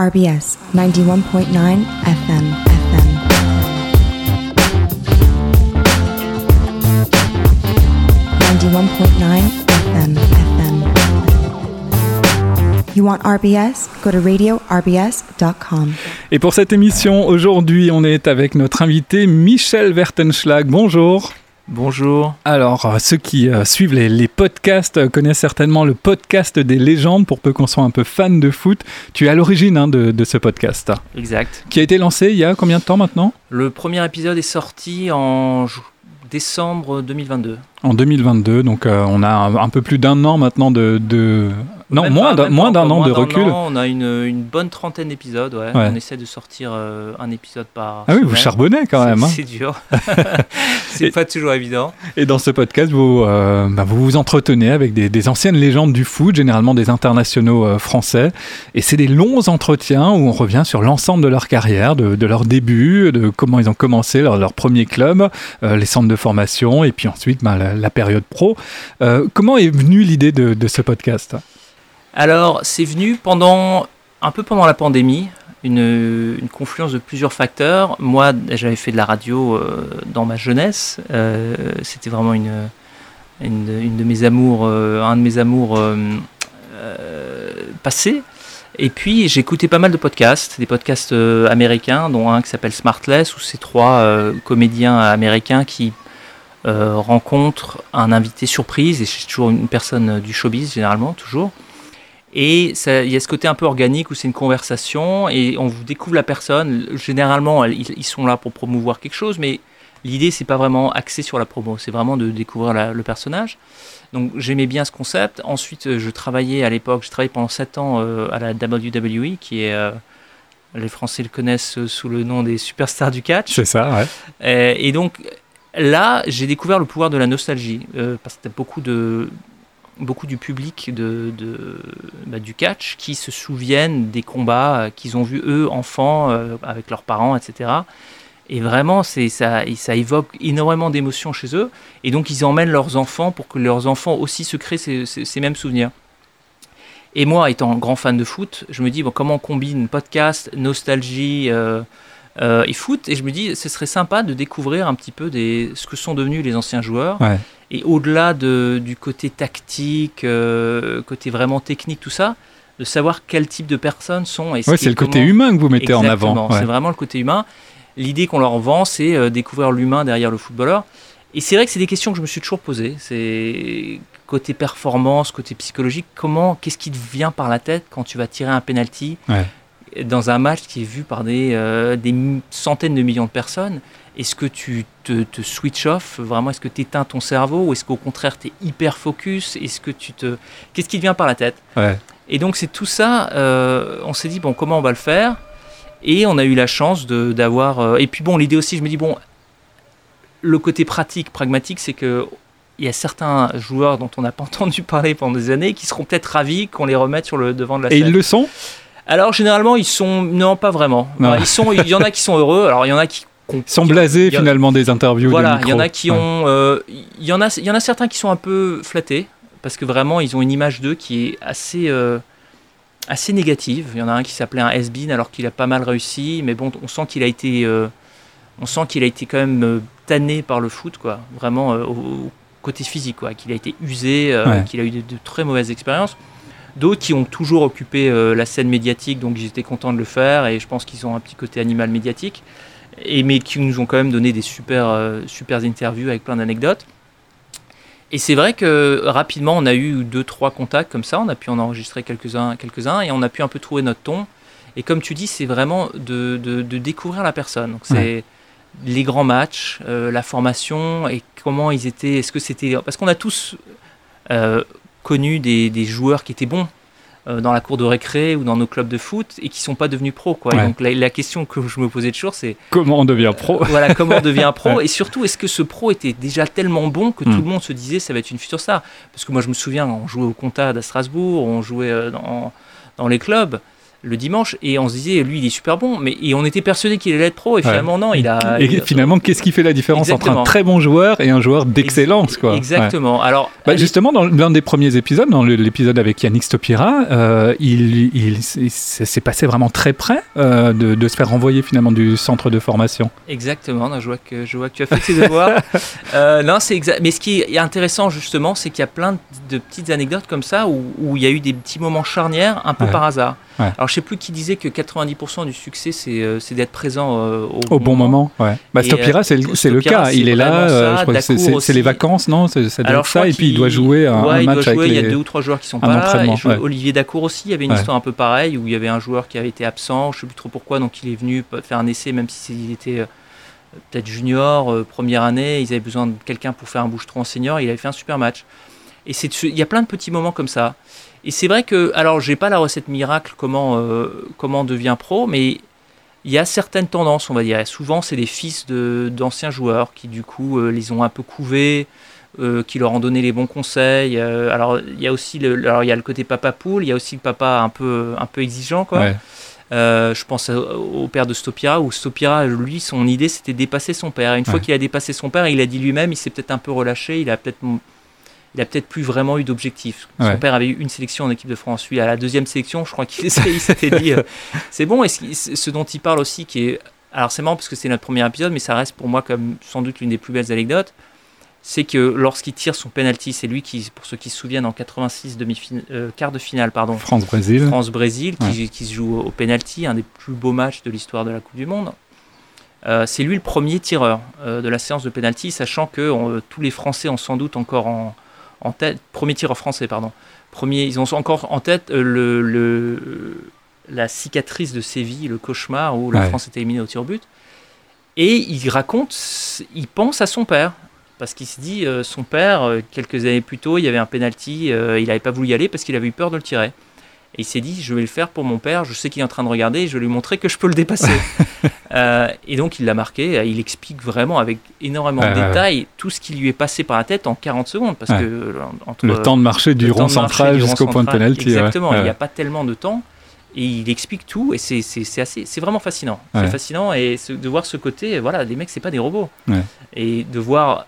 RBS 91.9 FM FM. Ninety-one point nine FM FM. You want RBS? Go to radiorbs.com. Et pour cette émission, aujourd'hui, on est avec notre invité Michel Vertenschlag. Bonjour. Bonjour. Alors, euh, ceux qui euh, suivent les, les podcasts euh, connaissent certainement le podcast des légendes, pour peu qu'on soit un peu fan de foot. Tu es à l'origine hein, de, de ce podcast, Exact. qui a été lancé il y a combien de temps maintenant? Le premier épisode est sorti en décembre 2022. En 2022, donc euh, on a un, un peu plus d'un an maintenant de... de- Non, Même moins d'un an de recul. an, on a une, une bonne trentaine d'épisodes. Ouais. Ouais. On essaie de sortir euh, un épisode par. Ah oui, vous charbonnez quand même. hein. C'est dur. c'est pas toujours évident. Et dans ce podcast, vous, euh, bah, vous vous entretenez avec des, des anciennes légendes du foot, généralement des internationaux français. Et c'est des longs entretiens où on revient sur l'ensemble de leur carrière, de, de leur début, de comment ils ont commencé leur, leur premier club, les centres de formation, et puis ensuite bah, la, la période pro. Euh, comment est venue l'idée de, ce podcast? Alors, c'est venu pendant un peu pendant la pandémie, une, confluence de plusieurs facteurs. Moi, j'avais fait de la radio euh, dans ma jeunesse. Euh, C'était vraiment une, une, de mes amours, un de mes amours passés. Et puis, j'écoutais pas mal de podcasts, des podcasts américains, dont un qui s'appelle Smartless, où c'est trois comédiens américains qui euh, rencontrent un invité surprise, et c'est toujours une personne euh, du showbiz, généralement, toujours. Et il y a ce côté un peu organique où c'est une conversation et on vous découvre la personne. Généralement, ils, sont là pour promouvoir quelque chose, mais l'idée, c'est pas vraiment axé sur la promo, c'est vraiment de découvrir la- le personnage. Donc j'aimais bien ce concept. Ensuite, euh, je travaillais à l'époque, je travaillais pendant 7 ans euh, à la WWE, qui est. euh, les Français le connaissent sous le nom des superstars du catch. C'est ça, ouais. Et donc là, j'ai découvert le pouvoir de la nostalgie, euh, parce que beaucoup de beaucoup du public de, bah, du catch qui se souviennent des combats euh, qu'ils ont vus eux enfants euh, avec leurs parents, etc. Et vraiment, c'est ça, évoque énormément d'émotions chez eux. Et donc, ils emmènent leurs enfants pour que leurs enfants aussi se créent ces, mêmes souvenirs. Et moi, étant grand fan de foot, je me dis bon, comment on combine podcast, nostalgie euh, et foot Et je me dis, ce serait sympa de découvrir un petit peu des, ce que sont devenus les anciens joueurs. Ouais. Et au-delà de, du côté tactique, euh, côté vraiment technique, tout ça, de savoir quel type de personnes sont. Qui c'est est le côté humain que vous mettez en avant. ouais. C'est vraiment le côté humain. L'idée qu'on leur vend, c'est euh, découvrir l'humain derrière le footballeur. Et c'est vrai que c'est des questions que je me suis toujours posées. C'est côté performance, côté psychologique. Comment, qu'est-ce qui te vient par la tête quand tu vas tirer un penalty Ouais. Dans un match qui est vu par des, euh, des centaines de millions de personnes Est-ce que tu te, te switch off Vraiment, est-ce que tu éteins ton cerveau Ou est-ce qu'au contraire, tu es hyper focus? Est-ce que tu te... Qu'est-ce qui te vient par la tête? Ouais. et donc c'est tout ça, euh, on s'est dit, bon, comment on va le faire? Et on a eu la chance d'avoir... euh, et puis bon, l'idée aussi, je me dis, bon, le côté pratique, pragmatique, c'est que il y a certains joueurs dont on n'a pas entendu parler pendant des années qui seront peut-être ravis qu'on les remette sur le devant de la Et scène. ils le sont? Alors généralement, ils sont... Non, pas vraiment. Non. Ils sont... Il y en a qui sont heureux, alors il y en a qui... Ils sont blasés finalement des interviews. Voilà, il y en a qui Ouais. ont... euh, y, en a, il y en a certains qui sont un peu flattés, parce que vraiment, ils ont une image d'eux qui est assez... euh, assez négative. Il y en a un qui s'appelait un has-been alors qu'il a pas mal réussi, mais bon, on sent qu'il a été, euh, on sent qu'il a été quand même tanné par le foot, quoi. Vraiment au, au côté physique, quoi. Qu'il a été usé, Ouais. qu'il a eu de, de très mauvaises expériences. D'autres qui ont toujours occupé euh, la scène médiatique, donc j'étais content de le faire et je pense qu'ils ont un petit côté animal médiatique, et mais qui nous ont quand même donné des super, euh, super interviews avec plein d'anecdotes. Et c'est vrai que rapidement, on a eu deux, trois contacts comme ça. On a pu en enregistrer quelques-uns, quelques-uns, et on a pu un peu trouver notre ton. Et comme tu dis, c'est vraiment de, de- de découvrir la personne. Donc c'est les grands matchs, euh, la formation et comment ils étaient. Est-ce que c'était parce qu'on a tous euh, connu des, des joueurs qui étaient bons euh, dans la cour de récré ou dans nos clubs de foot et qui sont pas devenus pros. Quoi. Ouais. donc la, la question que je me posais toujours, c'est Comment on devient pro voilà, comment on devient pro Et surtout, est-ce que ce pro était déjà tellement bon que Mm. tout le monde se disait ça va être une future star? Parce que moi, je me souviens, on jouait au Comtade à Strasbourg, on jouait euh, dans, dans les clubs. Le dimanche et on se disait lui il est super bon mais et on était persuadé qu'il allait être pro et finalement non il a et il a- finalement qu'est-ce qui fait la différence entre un très bon joueur et un joueur d'excellence quoi exactement alors. Bah, allez- justement, dans l'un des premiers épisodes, dans l'épisode avec Yannick Stopira, euh, il, il, il s'est passé vraiment très près euh, de, de se faire renvoyer finalement du centre de formation. Exactement, non, je, vois que, je vois que tu as fait tes devoirs. Euh, non, c'est exact. Mais ce qui est intéressant justement, c'est qu'il y a plein de, de petites anecdotes comme ça où, où il y a eu des petits moments charnières un peu Ouais. par hasard. Ouais. Alors je sais plus qui disait que 90% du succès c'est euh, c'est d'être présent euh, Au bon moment, ouais. Bah, Stopira, euh, c'est le, cas. Il est là, euh, je crois c'est- les vacances, non? Ça Alors, ça, et puis il doit jouer un, Ouais, un match jouer, avec il y a les... deux ou trois joueurs qui sont pas là. Et. Olivier Dacour aussi, il y avait une histoire un peu pareille où il y avait un joueur qui avait été absent, je sais plus trop pourquoi, donc il est venu faire un essai même s'il était peut-être junior, euh, première année, ils avaient besoin de quelqu'un pour faire un bouche-trou en senior, il avait fait un super match. Et il y a plein de petits moments comme ça. Et c'est vrai que, alors j'ai pas la recette miracle comment, euh, comment on devient pro, mais il y a certaines tendances, on va dire. Souvent, c'est des fils de- d'anciens joueurs qui, du coup, euh, les ont un peu couvés, euh, qui leur ont donné les bons conseils. Alors, il y a aussi le, alors, y a le côté papa poule, il y a aussi le papa un peu, un peu exigeant, quoi. Ouais. Je pense au père de Stopira, où Stopira, lui, son idée, c'était dépasser son père. Et une fois qu'il a dépassé son père, il a dit lui-même, il s'est peut-être un peu relâché, il a peut-être il a peut-être plus vraiment eu d'objectif. Son Ouais. père avait eu une sélection en équipe de France. Lui, à la deuxième sélection, je crois qu'il il s'était dit euh, c'est bon. Et ce, dont il parle aussi, qui est. Alors, c'est marrant parce que c'est notre premier épisode, mais ça reste pour moi comme sans doute l'une des plus belles anecdotes. C'est que lorsqu'il tire son penalty, c'est lui qui, pour ceux qui se souviennent, en 86, demi quart de finale, pardon, France-Brésil. France-Brésil, qui, qui se joue au penalty, un des plus beaux matchs de l'histoire de la Coupe du Monde. Euh, c'est lui le premier tireur euh, de la séance de penalty, sachant que on- tous les Français ont sans doute encore en, en tête, premier tireur français, pardon, premier, ils ont encore en tête euh, le, le- la cicatrice de Séville, le cauchemar où la Ouais. France était éliminée au tir au but. Et il raconte, il pense à son père. Parce qu'il se dit, euh, son père, euh, quelques années plus tôt, il y avait un penalty, euh, il n'avait pas voulu y aller parce qu'il avait eu peur de le tirer. Et il s'est dit, je vais le faire pour mon père, je sais qu'il est en train de regarder, je vais lui montrer que je peux le dépasser. Euh, et donc il l'a marqué, euh, il explique vraiment avec énormément Ouais, de ouais, détails tout ce qui lui est passé par la tête en 40 secondes. Parce que euh, entre, Le temps de marcher du rond central jusqu'au point de ouais. Exactement, il n'y a pas tellement de temps. Et il explique tout, et c'est c'est- c'est assez, c'est vraiment fascinant. C'est fascinant, et de voir ce côté, voilà, les mecs, c'est pas des robots. Et de voir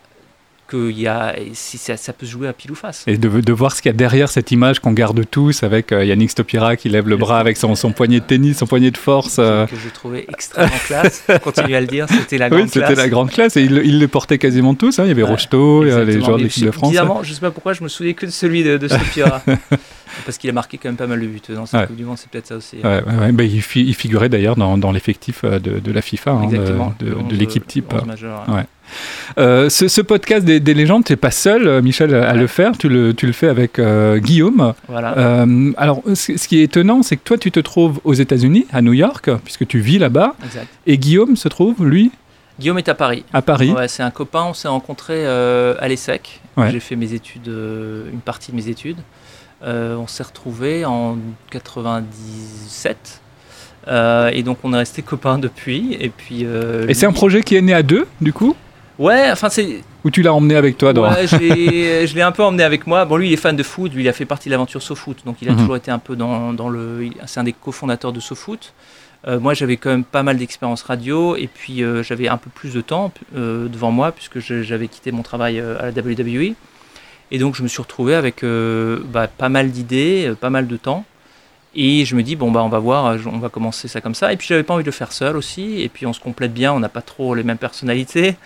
qu'il y a, ça, ça peut se jouer à pile ou face. Et de, de voir ce qu'il y a derrière cette image qu'on garde tous avec euh, Yannick Stopira qui lève le bras avec son, son poignet de tennis, son poignet de force. euh. Que je trouvais extrêmement classe. Continue à le dire, c'était la Oui, grande c'était classe. la grande classe et il, il les portait quasiment tous. hein. Il y avait Ouais, Rocheteau, il y a les joueurs de l'équipe de France. Bizarrement, je sais pas pourquoi je me souvenais que de celui de, de Stopira. Parce qu'il a marqué quand même pas mal de buts dans cette Ouais. Coupe du Monde, c'est peut-être ça aussi. Ouais, ouais, ouais. Bah, il, fi- il figurait d'ailleurs dans, dans l'effectif euh, de, de la FIFA, hein, de- Exactement. de, Le de 11, l'équipe type. le 11 majeur, Ouais. Euh, ce, ce podcast des, des légendes, tu n'es pas seul, euh, Michel, à le faire. Tu le, tu le fais avec euh, Guillaume. Voilà. Euh, alors, ce, ce qui est étonnant, c'est que toi, tu te trouves aux États-Unis, à New York, puisque tu vis là-bas, et Guillaume se trouve, lui, Guillaume est à Paris. à Paris. Ouais, c'est un copain, on s'est rencontrés euh, à l'ESSEC. Ouais. J'ai fait mes études, euh, une partie de mes études. Euh, on s'est retrouvés en 97. Euh, et donc on est resté copains depuis. Et puis. euh, Et c'est un projet qui est né à deux, du coup? Ouais, enfin c'est. Ou tu l'as emmené avec toi dans... Ouais, je l'ai- un peu emmené avec moi. Bon, lui, il est fan de foot. Lui, il a fait partie de l'aventure SoFoot. Donc, il a Mhm. toujours été un peu dans, dans le. C'est un des cofondateurs de SoFoot. Euh, moi, j'avais quand même pas mal d'expérience radio. Et puis, j'avais un peu plus de temps devant moi, puisque j'avais quitté mon travail à la WWE. Et donc, je me suis retrouvé avec euh, bah, pas mal d'idées, euh, pas mal de temps. Et je me dis, bon, bah, on va voir, euh, on va commencer ça comme ça. Et puis, j'avais pas envie de le faire seul aussi. Et puis, on se complète bien, on n'a pas trop les mêmes personnalités.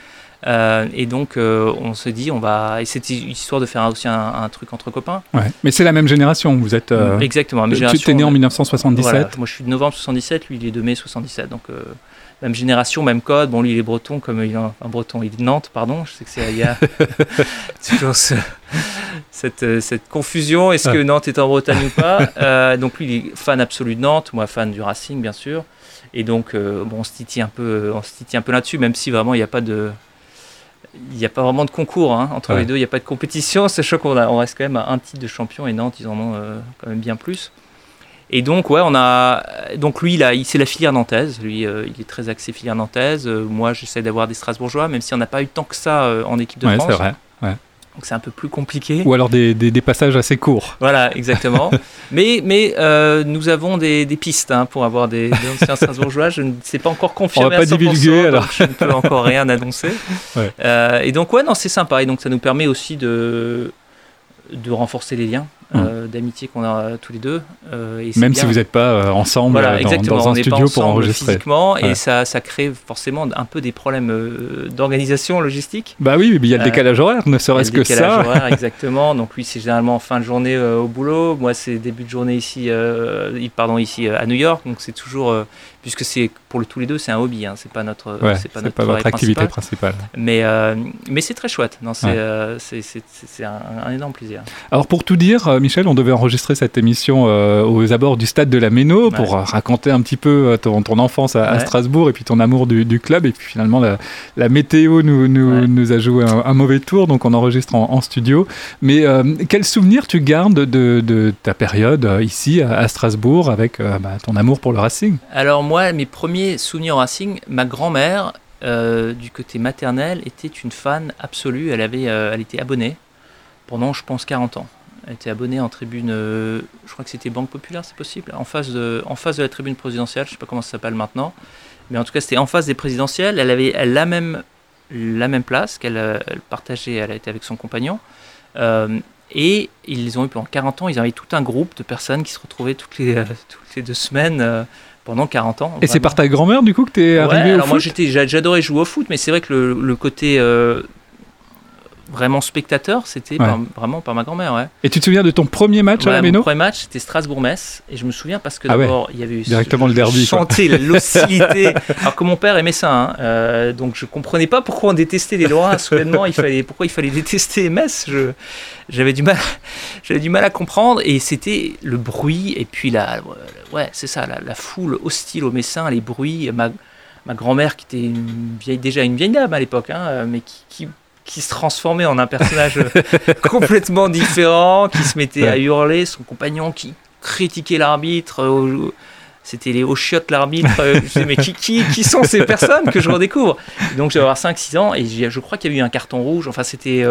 Euh, et donc, euh, on se dit, on va. Et c'était histoire de faire aussi un, un truc entre copains. Ouais. Mais c'est la même génération, vous êtes... Exactement. tu Tu es né en 1977 Voilà, moi, je suis de novembre 77, lui, il est de mai 77. Donc, même génération, même code. Bon, lui, il est breton, comme il est un, un breton. Il est de Nantes, pardon. Je sais que c'est. Il y a toujours ce- cette, euh, cette confusion. Est-ce que Nantes est en Bretagne ou pas Euh, Donc, lui, il est fan absolu de Nantes. Moi, fan du Racing, bien sûr. Et donc, euh, bon, on se titille un peu, on se titille un peu là-dessus, même si vraiment, il n'y a pas de. Il n'y a pas vraiment de concours hein, entre Ouais. les deux, il n'y a pas de compétition, sachant qu'on on reste quand même à un titre de champion et Nantes, ils en ont euh, quand même bien plus. Et donc, ouais, on a. Donc, lui, il c'est la filière nantaise. Lui, euh, il est très axé filière nantaise. Euh, moi, j'essaie d'avoir des Strasbourgeois, même si on n'a pas eu tant que ça euh, en équipe de Ouais, France. c'est vrai. donc c'est un peu plus compliqué. Ou alors des, des, passages assez courts. Voilà, exactement. mais mais nous avons des, des pistes hein, pour avoir des, anciens Strasbourgeois. Je ne sais pas encore confirmé. On va pas divulguer alors. je ne peux encore rien annoncer. Ouais. Et donc ouais, non, c'est sympa. Et donc ça nous permet aussi de de renforcer les liens euh, d'amitié qu'on a tous les deux. Euh, et Même bien. si vous n'êtes pas euh, ensemble voilà, dans, dans, un studio pour enregistrer. Physiquement, ouais. et ça, ça crée forcément un peu des problèmes d'organisation logistique. Bah oui, il y a le décalage horaire, ne serait-ce que ça. Le décalage horaire, exactement. Donc lui, c'est généralement en fin de journée au boulot. Moi, c'est début de journée ici, pardon, ici à New York. Donc c'est toujours, puisque c'est pour le, tous les deux, c'est un hobby. Hein, c'est pas notre, ouais, c'est pas, notre pas votre activité principale. Mais, mais c'est très chouette. Non, c'est, c'est un, un, énorme plaisir. Alors pour tout dire, Michel, on devait enregistrer cette émission euh, aux abords du stade de la Méno pour ouais. raconter un petit peu ton, ton enfance à, à, Strasbourg et puis ton amour du, du, club. Et puis finalement, la, la météo nous, nous, ouais. nous, a joué un, un, mauvais tour, donc on enregistre en, en studio. Mais euh, quel souvenir tu gardes de, de ta période euh, ici à, à Strasbourg avec euh, bah, ton amour pour le Racing? Alors moi, mes premiers souvenirs au Racing, ma grand-mère, euh, du côté maternel, était une fan absolue. Elle, avait, elle était abonnée pendant, je pense, 40 ans. Elle était abonnée en tribune, euh, je crois que c'était Banque Populaire, c'est possible, en face, de, en face de la tribune présidentielle, je ne sais pas comment ça s'appelle maintenant, mais en tout cas c'était en face des présidentielles, elle avait elle, la, même, la même place qu'elle elle partageait, elle était avec son compagnon, euh, et ils ont eu pendant 40 ans, ils avaient tout un groupe de personnes qui se retrouvaient toutes les, euh, toutes les deux semaines euh, pendant 40 ans. Et c'est par ta grand-mère du coup que tu es ouais, arrivé alors au moi j'adorais jouer au foot, mais c'est vrai que le, le côté euh, vraiment spectateur, c'était Ouais. vraiment par ma grand-mère. Ouais. Et tu te souviens de ton premier match à Ouais, la mon Méno premier match, c'était Strasbourg-Metz. Et je me souviens parce que Ah d'abord, il y avait eu. Directement le derby, chantais l'hostilité. alors que mon père aimait ça. hein. Euh, donc je comprenais pas pourquoi on détestait les Lorrains. Soudainement, il fallait, pourquoi il fallait détester Metz. J'avais du mal, du mal à comprendre. Et c'était le bruit et puis la, ouais, c'est ça, la, la foule hostile aux Messins, les bruits. Ma, ma grand-mère qui était une vieille, déjà une vieille dame à l'époque, hein, mais qui, qui qui se transformait en un personnage complètement différent, qui se mettait à hurler, son compagnon qui critiquait l'arbitre, euh, c'était les hauts chiottes l'arbitre, euh, je mais qui, qui, qui sont ces personnes que je redécouvre? Et Donc j'avais avoir 5-6 ans et je crois qu'il y a eu un carton rouge, enfin c'était...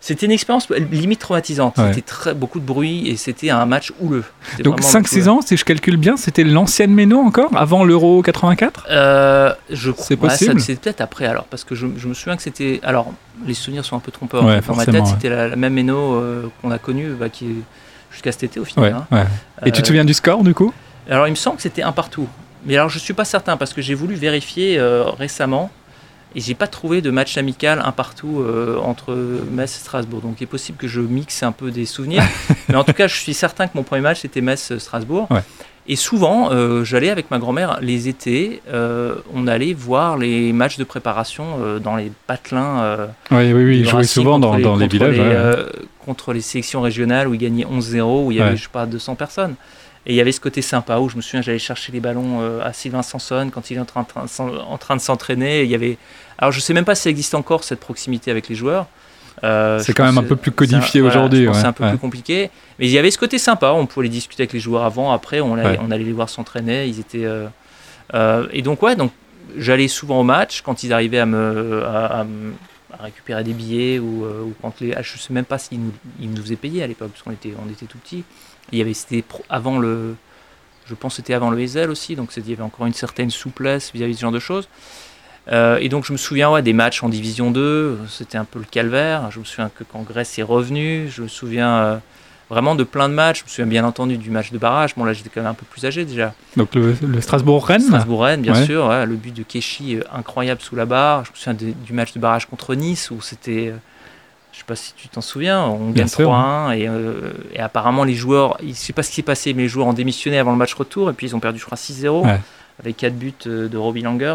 c'était une expérience limite traumatisante. Ouais. C'était très, beaucoup de bruit et c'était un match houleux. Donc vraiment 5-6 houleux. ans, si je calcule bien, c'était l'ancienne Méno encore, avant l'Euro 84 Euh, je crois C'est ouais, possible c'est peut-être après alors parce que je, je me souviens que c'était alors les souvenirs sont un peu trompeurs Ouais, dans ma forcément, tête ouais. c'était la, la même Méno euh, qu'on a connue bah, qui jusqu'à cet été au final Ouais, hein. ouais. Et tu te Euh, souviens du score du coup? alors il me semble que c'était un partout mais alors je suis pas certain parce que j'ai voulu vérifier euh, récemment et j'ai pas trouvé de match amical un partout euh, entre Metz et Strasbourg donc il est possible que je mixe un peu des souvenirs mais en tout cas je suis certain que mon premier match c'était Metz Strasbourg Ouais. et souvent euh, j'allais avec ma grand-mère les étés euh, on allait voir les matchs de préparation euh, dans les patelins euh, Oui, oui, oui, Racing souvent dans, dans les villages. les, ouais. euh, contre les sélections régionales où il gagnait 11-0, où il y avait, Ouais. je sais pas, 200 personnes. Et il y avait ce côté sympa où je me souviens, j'allais chercher les ballons euh, à Sylvain Sanson quand il est en train, en de s'entraîner. Il y avait... Alors je sais même pas si ça existe encore cette proximité avec les joueurs. Euh, C'est quand même un peu plus codifié aujourd'hui, ouais, C'est un peu ouais. plus compliqué. Mais il y avait ce côté sympa. On pouvait les discuter avec les joueurs avant, après. On allait, Ouais. on allait les voir s'entraîner. Ils étaient. euh, euh, et donc ouais, donc j'allais souvent au match quand ils arrivaient à me, à, à me- à récupérer des billets ou, ou quand les. ah, je sais même pas s'ils nous, ils nous faisaient payer à l'époque parce qu'on était, on était tout petits. Il y avait c'était avant le. Je pense que c'était avant le Hazel aussi, donc il y avait encore une certaine souplesse vis-à-vis de ce genre de choses. Euh, et donc je me souviens ouais, des matchs en Division 2, c'était un peu le calvaire. Je me souviens que quand Grèce est revenu, je me souviens euh, vraiment de plein de matchs. Je me souviens bien entendu du match de barrage. Bon là j'étais quand même un peu plus âgé déjà. Donc le, le Strasbourg-Rennes Strasbourg-Rennes, bien Ouais. sûr. ouais, le but de Keshi, euh, incroyable sous la barre. Je me souviens de- du match de barrage contre Nice où c'était. Je sais pas si tu t'en souviens, on gagne sûr. 3-1 et, euh, et apparemment les joueurs, je sais pas ce qui s'est passé, mais les joueurs ont démissionné avant le match retour et puis ils ont perdu, je crois, 6-0 Ouais. avec 4 buts euh, de Robbie Langers.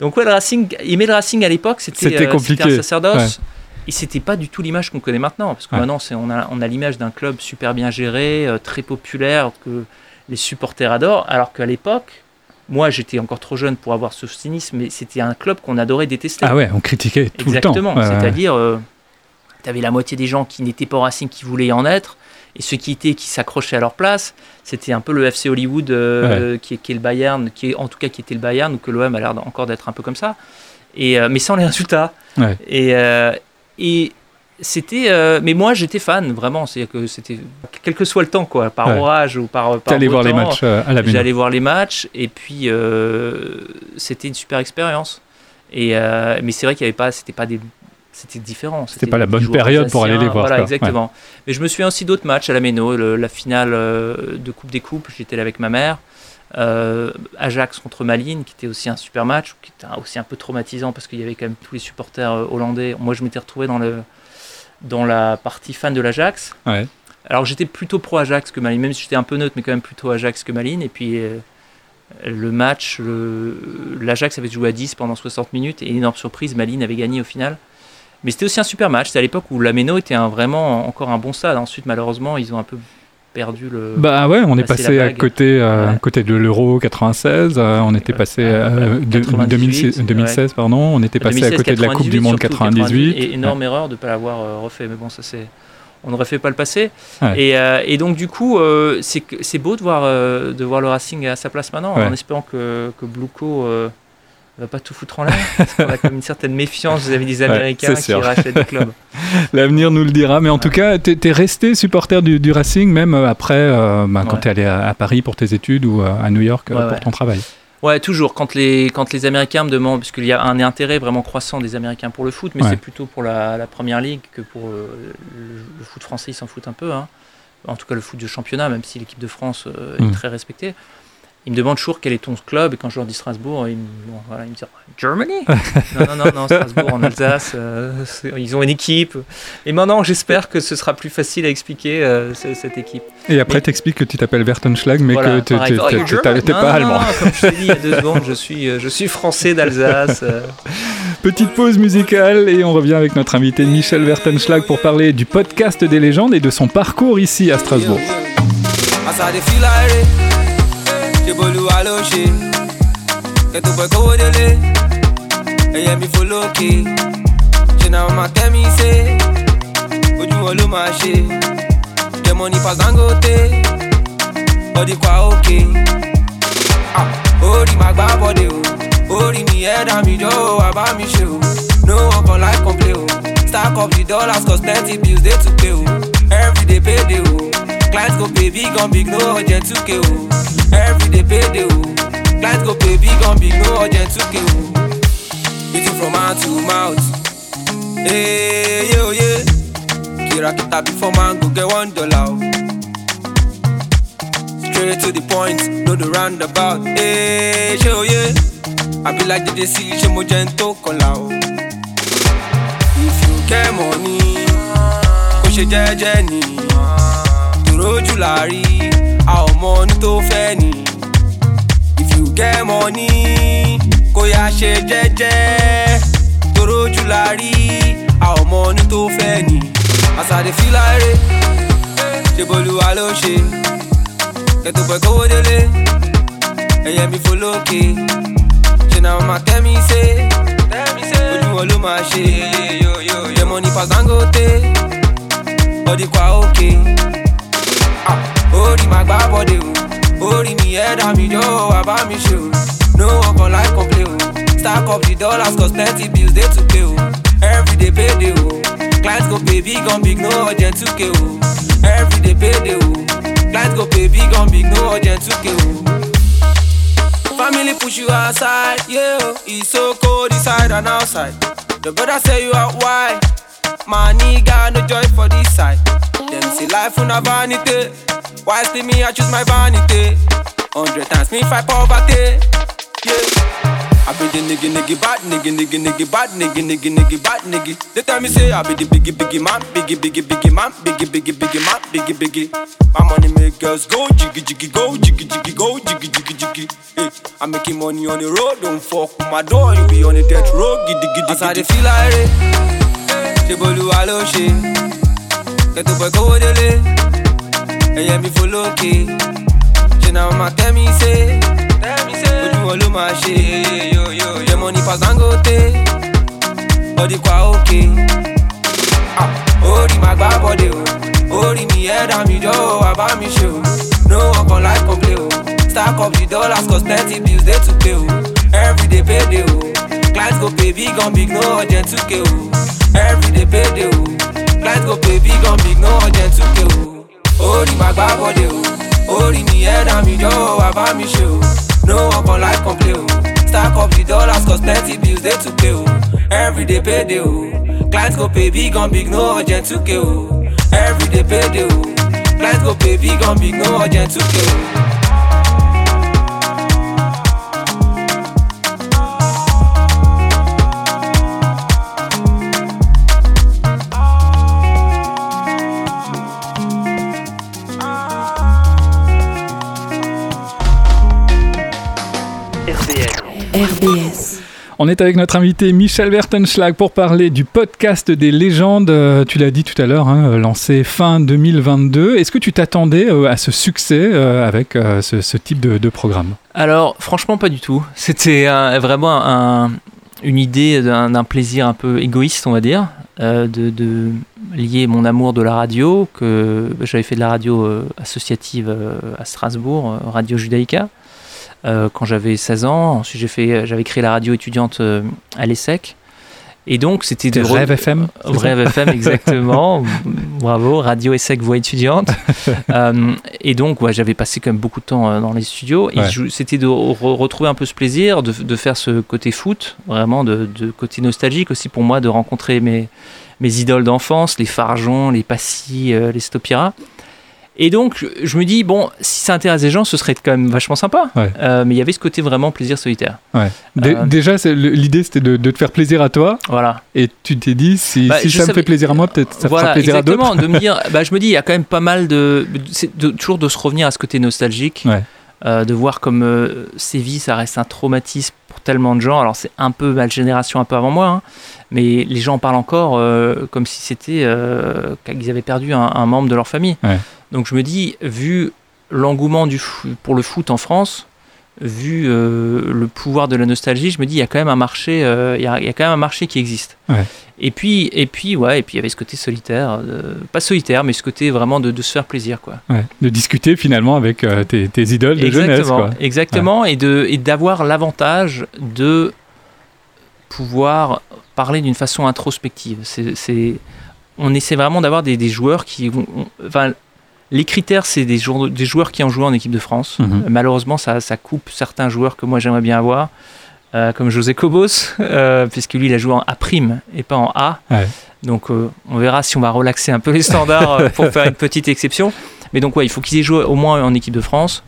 Donc ouais, le Racing, aimer le Racing à l'époque, c'était euh, compliqué. un sacerdoce. Et c'était pas du tout l'image qu'on connaît maintenant, parce que Ouais. maintenant on a, on a l'image d'un club super bien géré, très populaire, que les supporters adorent, alors qu'à l'époque, moi j'étais encore trop jeune pour avoir ce cynisme, mais c'était un club qu'on adorait détester. Ah ouais, on critiquait tout Exactement, le temps. Ouais, ouais. c'est-à-dire, tu avais la moitié des gens qui n'étaient pas au Racing qui voulaient y en être, et ceux qui étaient, qui s'accrochaient à leur place, c'était un peu le FC Hollywood euh, qui, est, qui est le Bayern, qui est, en tout cas qui était le Bayern, ou que l'OM a l'air encore d'être un peu comme ça, et, euh, mais sans les résultats. Ouais. Et, euh, et c'était, mais moi j'étais fan vraiment, c'est que c'était quel que soit le temps quoi, par orage ou par. par T'allais voir les matchs à la J'allais voir les matchs et puis c'était une super expérience. Et mais c'est vrai qu'il y avait pas, c'était pas des, c'était différent. C'était pas la bonne période pour aller les voir. Voilà, exactement. Mais je me souviens aussi d'autres matchs à la Méno, la finale de Coupe des Coupes, j'étais là avec ma mère. Ajax contre Malines, qui était aussi un super match, qui était aussi un peu traumatisant parce qu'il y avait quand même tous les supporters hollandais. Moi, je m'étais retrouvé dans le, dans la partie fan de l'Ajax. Alors j'étais plutôt pro Ajax que Malines, même si j'étais un peu neutre, mais quand même plutôt Ajax que Malines. Et puis euh, le match, l'Ajax avait joué à 10 pendant 60 minutes et énorme surprise, Malines avait gagné au final. Mais c'était aussi un super match. C'était à l'époque où la Méno était un, vraiment encore un bon stade. Ensuite, malheureusement, ils ont un peu perdu le. Bah ouais, on est passé à côté, euh, côté de l'Euro 96. Euh, on était passé euh, 2016, 2016 pardon. On était passé à côté de la Coupe du Monde 98. et énorme erreur de ne pas l'avoir refait. Mais bon, ça c'est. On n'aurait fait pas le passé. Et, et, donc du coup, c'est beau de voir, de voir le Racing à sa place maintenant, en espérant que, que Bluco va pas tout foutre en l'air. On a comme une certaine méfiance vis-à-vis des Américains qui rachètent des clubs. L'avenir nous le dira. Mais en tout cas, tu es, resté supporter du, Racing même euh, après, euh, bah, quand tu es allé à, Paris pour tes études ou euh, à New York pour ton travail? Ouais, toujours. Quand les, quand les Américains me demandent, puisqu'il y a un intérêt vraiment croissant des Américains pour le foot, mais c'est plutôt pour la, première ligue que pour le, foot français, ils s'en foutent un peu. Hein. En tout cas, le foot de championnat, même si l'équipe de France est mm. très respectée ils me demandent toujours quel est ton club, et quand je leur dis Strasbourg, ils, me, voilà, ils me disent Germany Non, non, non, non, Strasbourg en Alsace, euh, ils ont une équipe. Et maintenant, j'espère que ce sera plus facile à expliquer euh, cette équipe. Et après, tu expliques que tu t'appelles Wertenschlag, mais que tu n'étais pas allemand. Non, comme je t'ai dit il y a deux secondes, je suis, euh, je suis français d'Alsace. Petite pause musicale, et on revient avec notre invité Michel Wertenschlag pour parler du podcast des légendes et de son parcours ici à Strasbourg. Ṣebolúwa ló ṣe? Kẹtù pẹ kówó délé. Ẹyẹ mi fò lókè. Ṣe na mama me say ojú wọn ló máa ṣe? Money pass Dangote. Body kwa òkè. Orí màá gbá bọ́dé o. Orí mi ẹ̀dá mi jọ o àbá mi ṣe o. No one can like complain o. Stack up the dollars cause plenty bills dey to pay o. Everyday payday o clients go pay big on big no urgent 2k o. Every day payday, oh. Clients go pay big on big, no urgent 2K, oh. Eating from mouth to mouth. Hey, yo, yeah. Kira kita before man go get one dollar, oh. Straight to the point, no the roundabout. Hey, show, yeah. I be like DJ C, show mo gento kola, oh. If you get money, kò ṣe jẹ́jẹ́ ni. Jù láàrí. a ò mọ ní tó fẹ́ ni. if you get money kó yá ṣe jẹ́jẹ́ torójú la rí a ò mọ ní tó fẹ́ ni. àṣàdé fíláre ṣe bolúwa ló ṣe kẹtù pẹ̀ kówó délé ẹ̀yẹ mi fò lókè ṣe na mama me say ojú wọn ló máa ṣe yẹ money pass Dangote body kwa òkè. Ah orí máa gbá bọ́dé o orí mi ẹ̀dá mi jọ wà bá mi ṣe no one can like complain stack up the dollars cause plenty bills dey to pay o everyday payday o clients go pay big on big no urgent 2k o everyday payday o clients go pay big on big no urgent 2k o. Family push you aside, yeah. It's so cold inside and outside. The brother say you out wide. My nigga, no joy for this side. Them say life una vanity. Why still me, I choose my vanity. Hundred times me fight poverty. Yeah. I be the nigga, nigga, bad nigga, nigga, nigga, bad nigga, nigga, nigga, bad nigga. They tell me say I be the biggie, biggie man, biggie, biggie, biggie man, biggie, biggie, biggie man, biggie, biggie. My money make girls go jiggy, jiggy, go jiggy, jiggy, go jiggy, jiggy, jiggy. Hey, I'm making money on the road, don't fuck with my door, you be on the death road, giddy, giddy. As I dey feel like it, ṣe bolúwa ló ṣe, kẹ́tọ́ pẹ̀ kówó délé. ẹyẹ mi fò lókè ṣe na mama tell me say ojú wọn ló máa ṣe. Yẹ money pass Dangote. Body kwa òkè orí máa gbá bọ́dé o. Orí mi ẹ̀dá mi jọ wà bá mi ṣe o. No one can like complain o. Stack up the dollars cause plenty bills dey to pay o. Everyday payday o. Clients go pay big on big no urgent 2k o. Everyday payday o. Flight go pay big on big, no urgent to pay o. Orí máa gbá bọ́dẹ̀ o. Oh. Orí mi ẹ̀dá mi jọ̀wọ́ wá bá mi ṣe o. No work on life complete. o. Stack up the dollars cause plenty bills they to pay o. Everyday pay. o. Clients go pay big on big, no urgent to pay o. Everyday pay. o. Clients go pay big on big, no urgent to pay. On est avec notre invité Michel Wertenschlag pour parler du podcast des légendes. Euh, tu l'as dit tout à l'heure, hein, lancé fin 2022. Est-ce que tu t'attendais euh, à ce succès euh, avec ce, type de, programme? Alors, franchement, pas du tout. C'était vraiment une idée d'un plaisir un peu égoïste, on va dire, de, lier mon amour de la radio, que j'avais fait de la radio associative à Strasbourg, Radio Judaïka. Euh, quand j'avais 16 ans. Ensuite, j'ai fait, j'avais créé la radio étudiante euh, à l'ESSEC. Et donc, c'était de. Rêve FM Rêve FM, exactement. Bravo, Radio ESSEC, voix étudiante. Euh, et donc, ouais, j'avais passé quand même beaucoup de temps dans les studios. Et c'était de retrouver un peu ce plaisir, de, de faire ce côté foot, vraiment, de, de, côté nostalgique aussi pour moi, de rencontrer mes, mes idoles d'enfance, les Farjons, les Passy, les Stopira. Et donc, je me dis, bon, si ça intéresse les gens, ce serait quand même vachement sympa. Euh, mais il y avait ce côté vraiment plaisir solitaire. Ouais. Euh, déjà, l'idée, c'était de, te faire plaisir à toi. Voilà. Et tu t'es dit, si, bah, ça me fait plaisir à moi, peut-être ça fera plaisir à d'autres. de me dire, bah, je me dis, il y a quand même pas mal de, de, toujours de se revenir à ce côté nostalgique. Euh, de voir comme ces vies, ça reste un traumatisme pour tellement de gens. Alors c'est un peu ma génération, un peu avant moi, hein, mais les gens en parlent encore comme si c'était qu'ils avaient perdu un, un, membre de leur famille. Ouais. Donc je me dis, vu l'engouement du pour le foot en France, vu euh, le pouvoir de la nostalgie, je me dis il y a quand même un marché, euh, il, y a, quand même un marché qui existe. Et puis et puis ouais, et puis il y avait ce côté solitaire, pas solitaire, mais ce côté vraiment de, se faire plaisir quoi. De discuter finalement avec euh, tes, idoles de jeunesse quoi. Exactement, et de et d'avoir l'avantage de pouvoir parler d'une façon introspective. C'est on essaie vraiment d'avoir des, des, joueurs qui vont, enfin les critères, c'est des, des, joueurs qui ont joué en équipe de France. Mhm. malheureusement, ça, coupe certains joueurs que moi j'aimerais bien avoir, euh, comme José Cobos, euh, puisque lui il a joué en A' et pas en A. Donc euh, on verra si on va relaxer un peu les standards pour faire une petite exception. Mais donc ouais, il faut qu'ils aient joué au moins en équipe de France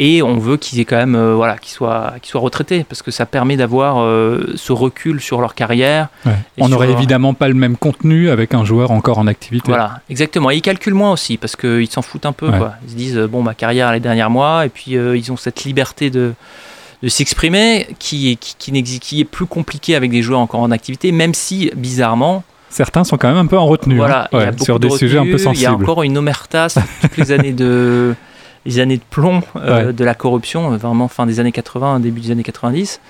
et on veut qu'ils aient quand même euh, voilà qu'ils soient qu'ils soient retraités parce que ça permet d'avoir euh, ce recul sur leur carrière. On n'aurait évidemment pas le même contenu avec un joueur encore en activité. Voilà, exactement. Et ils calculent moins aussi parce qu'ils s'en foutent un peu. Quoi. Ils se disent bon ma carrière les derniers mois et puis euh, ils ont cette liberté de de s'exprimer qui est qui, qui, qui est plus compliqué avec des joueurs encore en activité, même si bizarrement Certains sont quand même un peu en retenue. Voilà, hein. sur des sujets un peu sensibles. Il y a encore une omerta toutes les années de les années de plomb euh, de la corruption, euh, vraiment fin des années 80, début des années 90.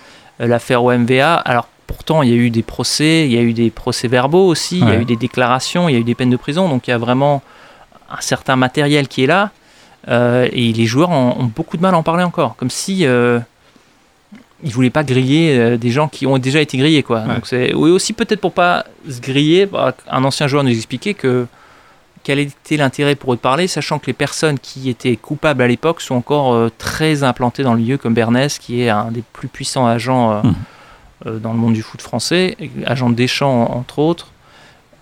Euh, l'affaire OMVA, alors pourtant il y a eu des procès, il y a eu des procès-verbaux aussi, il y a eu des déclarations, il y a eu des peines de prison, donc il y a vraiment un certain matériel qui est là. et les joueurs ont, beaucoup de mal à en parler encore, comme si euh, ils voulaient pas griller des gens qui ont déjà été grillés, quoi. Donc c'est oui aussi peut-être pour pas se griller. Bah, un ancien joueur nous expliquait que quel était l'intérêt pour eux de parler, sachant que les personnes qui étaient coupables à l'époque sont encore euh, très implantées dans le lieu, comme Bernès, qui est un des plus puissants agents euh, mmh. euh, dans le monde du foot français, agent de Deschamps entre autres,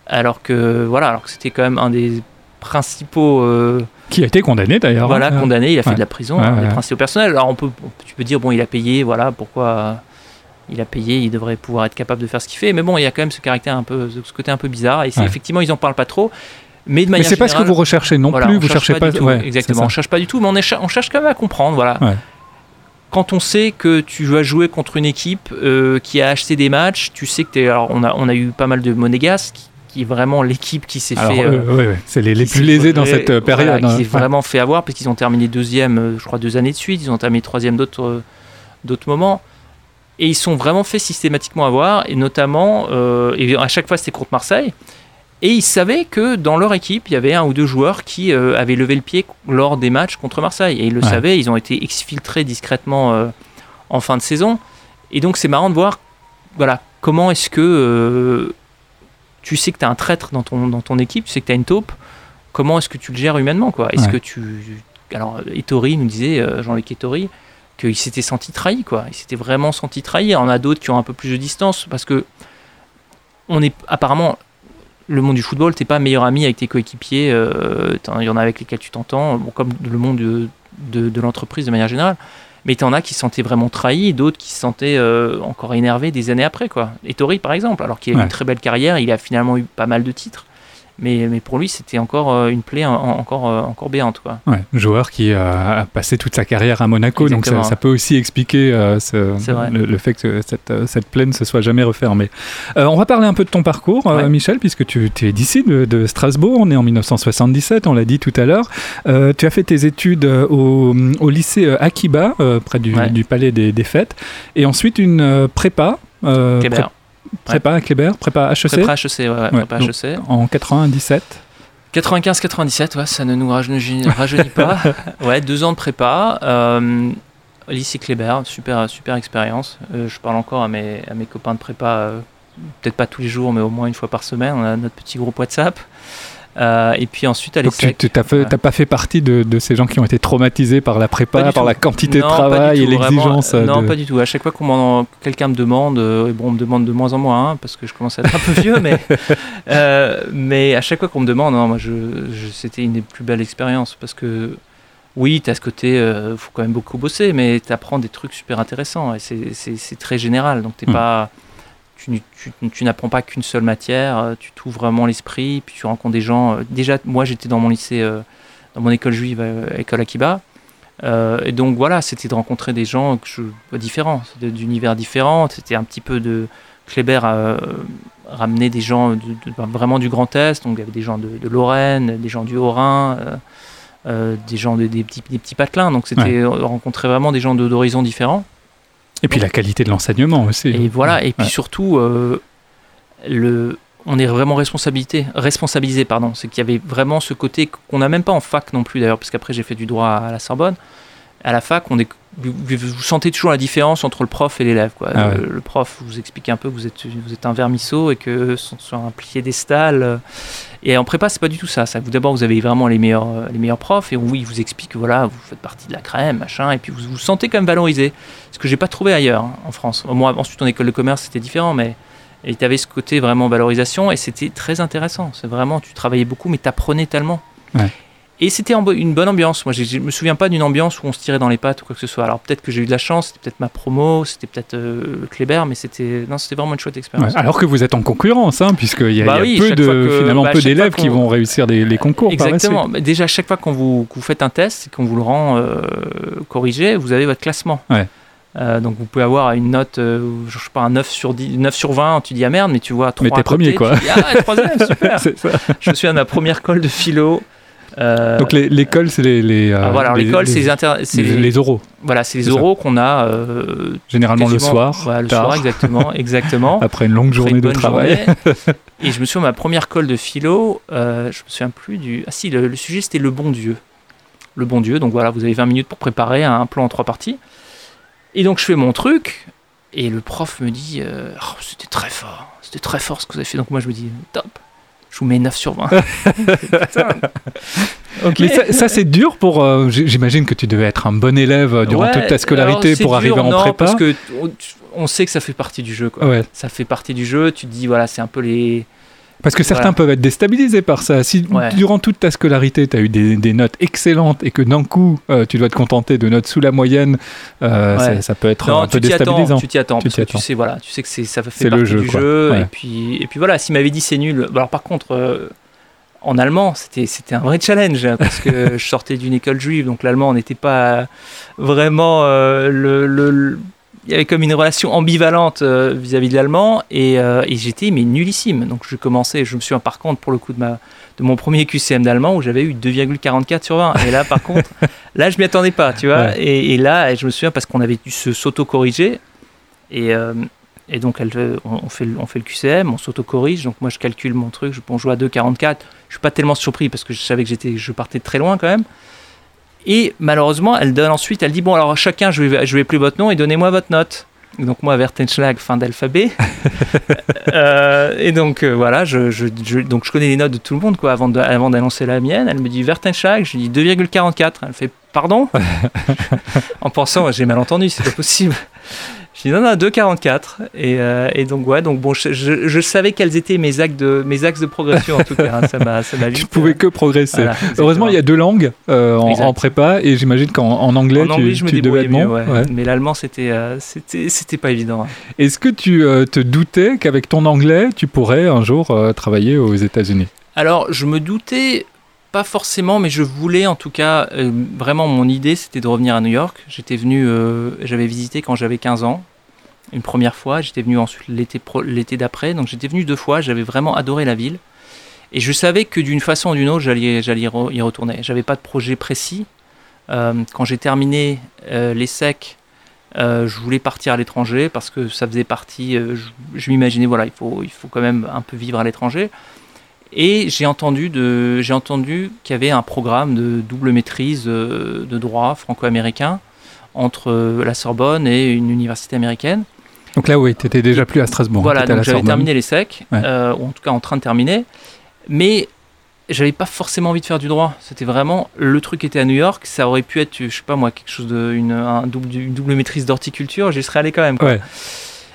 alors que voilà, alors que c'était quand même un des principaux. qui a été condamné d'ailleurs. Voilà, hein. condamné, il a fait de la prison, un des principaux personnels. Alors on peut, tu peux dire bon, il a payé, voilà, pourquoi il a payé, il devrait pouvoir être capable de faire ce qu'il fait. Mais bon, il y a quand même ce caractère un peu, ce côté un peu bizarre. Et effectivement, ils en parlent pas trop. Mais de manière Mais c'est pas ce que vous recherchez non plus. Vous cherchez pas. exactement. On cherche pas du tout, mais on, on, cherche quand même à comprendre. Voilà. Quand on sait que tu vas jouer contre une équipe euh, qui a acheté des matchs, tu sais que es, alors on a on a eu pas mal de monégasques qui, est vraiment l'équipe qui s'est fait. Euh, c'est les, les plus lésés dans cette euh, période. qui hein. s'est vraiment fait avoir parce qu'ils ont terminé deuxième, je crois deux années de suite. Ils ont terminé troisième d'autres d'autres moments. Et ils sont vraiment fait systématiquement avoir, et notamment, et à chaque fois c'était contre Marseille. Et ils savaient que dans leur équipe, il y avait un ou deux joueurs qui euh, avaient levé le pied lors des matchs contre Marseille. Et ils le savaient, ils ont été exfiltrés discrètement euh, en fin de saison. Et donc c'est marrant de voir voilà, comment est-ce que euh, tu sais que tu as un traître dans ton, dans ton équipe, tu sais que tu as une taupe, comment est-ce que tu le gères humainement quoi? Est-ce Ouais. que tu. Alors, Ettori nous disait, Jean-Luc Ettori, qu'il s'était senti trahi, quoi. Il s'était vraiment senti trahi. Il y en a d'autres qui ont un peu plus de distance parce que on est apparemment le monde du football, t'es pas meilleur ami avec tes coéquipiers. euh, Il y en a avec lesquels tu t'entends, bon, comme le monde de, de, de l'entreprise de manière générale. Mais t'en as qui se sentaient vraiment trahis, d'autres qui se sentaient euh, encore énervés des années après, quoi. Et Tori, par exemple, alors qu'il a eu Ouais. une très belle carrière, il a finalement eu pas mal de titres. Mais, mais pour lui, c'était encore euh, une plaie en- en- encore, euh, encore béante, quoi. Ouais, joueur qui a passé toute sa carrière à Monaco, donc ça, peut aussi expliquer euh, ce- le, le fait que cette, cette plaine ne se soit jamais refermée. Euh, on va parler un peu de ton parcours, euh. Michel, puisque tu, tu es d'ici, de, de Strasbourg, né en 1977, on l'a dit tout à l'heure. Tu as fait tes études au, au lycée Akiba, près du, Ouais. du Palais des, des Fêtes, et ensuite une prépa. euh, Kléber. Pré- Prépa à Kléber, prépa HEC Prépa HEC, ouais, prépa HEC. en 97. 95-97, ouais, ça ne nous rajeunit, rajeunit pas. Ouais, deux ans de prépa. euh, lycée Kléber, super, super expérience. Euh, je parle encore à mes, à mes copains de prépa, euh, peut-être pas tous les jours, mais au moins une fois par semaine. On a notre petit groupe WhatsApp. Euh, et puis ensuite à Donc tu n'as Ouais. pas fait partie de, de ces gens qui ont été traumatisés par la prépa, par tout. la quantité Non, de travail et l'exigence. euh, Non, de- pas du tout. À chaque fois qu'on m'en- quelqu'un me demande, euh, et bon, on me demande de moins en moins, hein, parce que je commence à être un peu vieux, mais, euh, mais à chaque fois qu'on me demande, non, moi, je, je- c'était une des plus belles expériences, parce que oui, tu as ce côté, il faut quand même beaucoup bosser, mais tu apprends des trucs super intéressants, et c'est- très général, donc t'es Hmm. pas... Tu, n- tu- tu n'apprends pas qu'une seule matière, euh, tu t'ouvres vraiment l'esprit, puis tu rencontres des gens. euh, Déjà, moi j'étais dans mon lycée, euh, dans mon école juive, école Akiba, et donc voilà, c'était de rencontrer des gens que je, différents, d'univers différents. C'était un petit peu de. Kléber a ramené des gens de- de- ben, vraiment du Grand Est, donc il y avait des gens de, de Lorraine, des gens du Haut-Rhin, euh, euh, des gens de- des, petits, des petits patelins. Donc c'était euh, rencontrer vraiment des gens d'horizons différents. Et puis la qualité de l'enseignement aussi. Et voilà, et puis Ouais. surtout, euh, le, on est vraiment responsabilité, responsabilisé. Pardon. C'est qu'il y avait vraiment ce côté qu'on n'a même pas en fac non plus d'ailleurs, parce qu'après j'ai fait du droit à la Sorbonne. À la fac, on est, vous, sentez toujours la différence entre le prof et l'élève. quoi. Ah ouais. le, le prof vous explique un peu que vous êtes, vous êtes un vermisseau et que sont sur un piédestal. euh, Et en prépa, c'est pas du tout ça. ça vous d'abord, vous avez vraiment les meilleurs, euh, les meilleurs profs et oui, ils vous expliquent que voilà, vous faites partie de la crème, machin, et puis vous vous sentez quand même valorisé. Ce que j'ai pas trouvé ailleurs hein, en France. Moi, ensuite en école de commerce, c'était différent, mais tu avais ce côté vraiment valorisation et c'était très intéressant. C'est vraiment, tu travaillais beaucoup, mais tu apprenais tellement. Ouais. Et c'était une bonne ambiance. Moi, je me souviens pas d'une ambiance où on se tirait dans les pattes ou quoi que ce soit. Alors peut-être que j'ai eu de la chance, c'était peut-être ma promo, c'était peut-être euh, Kléber, mais c'était non, c'était vraiment une chouette Ouais, expérience. alors que vous êtes en concurrence, hein, puisqu'il y a, Bah il y a oui, peu de, que- finalement bah, peu d'élèves qui vont réussir des, les concours par la Exactement. suite. Mais Déjà, chaque fois qu'on vous, vous faites un test et qu'on vous le rend euh, corrigé, vous avez votre classement. Ouais. Euh, donc vous pouvez avoir une note, euh, je sais pas, un 9 sur, 10, 9 sur 20, tu dis ah merde, mais tu vois 3 Mais t'es à premier, quoi. tu dis, ah troisième, super. Ça. je souviens de ma première colle de philo. Euh, Donc les- l'école, c'est les, les, euh, ah, voilà, l'école, c'est les, les, les- oraux, voilà, c'est les oraux qu'on a euh, généralement le soir, Voilà, le tard, soir, exactement, exactement. après une longue Après journée une de travail. journée. Et je me souviens, ma première colle de philo, euh, je me souviens plus du. Ah si, le, le sujet c'était le bon Dieu. Le bon Dieu, donc voilà, vous avez 20 minutes pour préparer un plan en trois parties. Et donc je fais mon truc, et le prof me dit euh, Oh, C'était très fort, c'était très fort ce que vous avez fait. Donc moi je me dis Top, je vous mets 9 sur 20. Putain. ok. Mais ça, ça, c'est dur pour. euh, J'imagine que tu devais être un bon élève durant Ouais, toute ta scolarité pour dur, arriver en non, prépa. parce que on, on sait que ça fait partie du jeu. Quoi. Ouais. Ça fait partie du jeu. Tu te dis, voilà, c'est un peu les. Parce que certains Voilà. peuvent être déstabilisés par ça. Si Ouais. durant toute ta scolarité, tu as eu des, des notes excellentes et que d'un coup, euh, tu dois te contenter de notes sous la moyenne, euh, Ouais. ça, ça peut être Non, un peu tu t'y attends, déstabilisant. tu t'y attends, Tu parce que tu sais, voilà, tu sais que ça fait partie le jeu, du quoi. jeu, Ouais. et puis, et puis voilà, s'il m'avait dit c'est nul, alors par contre, euh, en allemand, c'était, c'était un vrai challenge, hein, parce que je sortais d'une école juive, donc l'allemand n'était pas vraiment le, le- le- il y avait comme une relation ambivalente euh, vis-à-vis de l'allemand, et, euh, et j'étais mais nullissime, donc je commençais, je me souviens par contre pour le coup de ma de mon premier QCM d'allemand où j'avais eu 2,44 sur 20. Et là, par contre, là, je m'y attendais pas, tu vois. Ouais. Et, et là, je me souviens parce qu'on avait dû se s'auto-corriger. Et, euh, et donc, elle, on, fait, le- on fait le QCM, on s'auto-corrige. Donc, moi, je calcule mon truc. Je, bon, je joue à 2,44. Je suis pas tellement surpris parce que je savais que j'étais, je partais de très loin quand même. Et malheureusement, elle donne ensuite, elle dit Bon, alors chacun, je vais, je vais appeler votre nom et donnez-moi votre note. Donc moi, Vertenschlag, fin d'alphabet. Euh, et donc euh, voilà, je, je- je- donc je connais les notes de tout le monde quoi, avant de- avant d'annoncer la mienne. Elle me dit Vertenschlag, je lui dis 2,44. Elle fait pardon? En pensant, j'ai mal entendu, c'est pas possible. Je dis non, non, 2,44. Et, euh, et donc ouais, donc bon, je, je- je savais quels étaient mes axes de, mes axes de progression en tout cas. hein. Ça m'a ça m'a Tu vite, pouvais euh, que progresser. voilà, Heureusement, il y a deux langues euh, en, prépa et j'imagine qu'en en anglais, en anglais, tu, je me tu devais être mieux, bon. ouais. Ouais. mais l'allemand, c'était, euh, c'était, c'était pas évident. hein. Est-ce que tu euh, te doutais qu'avec ton anglais, tu pourrais un jour euh, travailler aux États-Unis? Alors, je me doutais pas forcément, mais je voulais en tout cas, euh, vraiment mon idée, c'était de revenir à New York. J'étais venu, euh, j'avais visité quand j'avais 15 ans, une première fois. J'étais venu ensuite l'été, d'après, donc j'étais venu deux fois. J'avais vraiment adoré la ville. Et je savais que d'une façon ou d'une autre, j'allais, j'allais y re- y retourner. J'avais pas de projet précis. Euh, quand j'ai terminé les secs, je voulais partir à l'étranger parce que ça faisait partie. je, je m'imaginais, voilà, il faut, il faut quand même un peu vivre à l'étranger. Et j'ai entendu, de, j'ai entendu qu'il y avait un programme de double maîtrise euh, de droit franco-américain entre euh, la Sorbonne et une université américaine. Donc là, oui, tu étais déjà plus à Strasbourg. hein, voilà, donc j'avais terminé les secs, Ouais. euh, ou en tout cas en train de terminer. Mais j'avais pas forcément envie de faire du droit. C'était vraiment le truc était à New York. Ça aurait pu être, je sais pas moi, quelque chose de une, un double, une double maîtrise d'horticulture. J'y serais allé quand même. quoi. Ouais.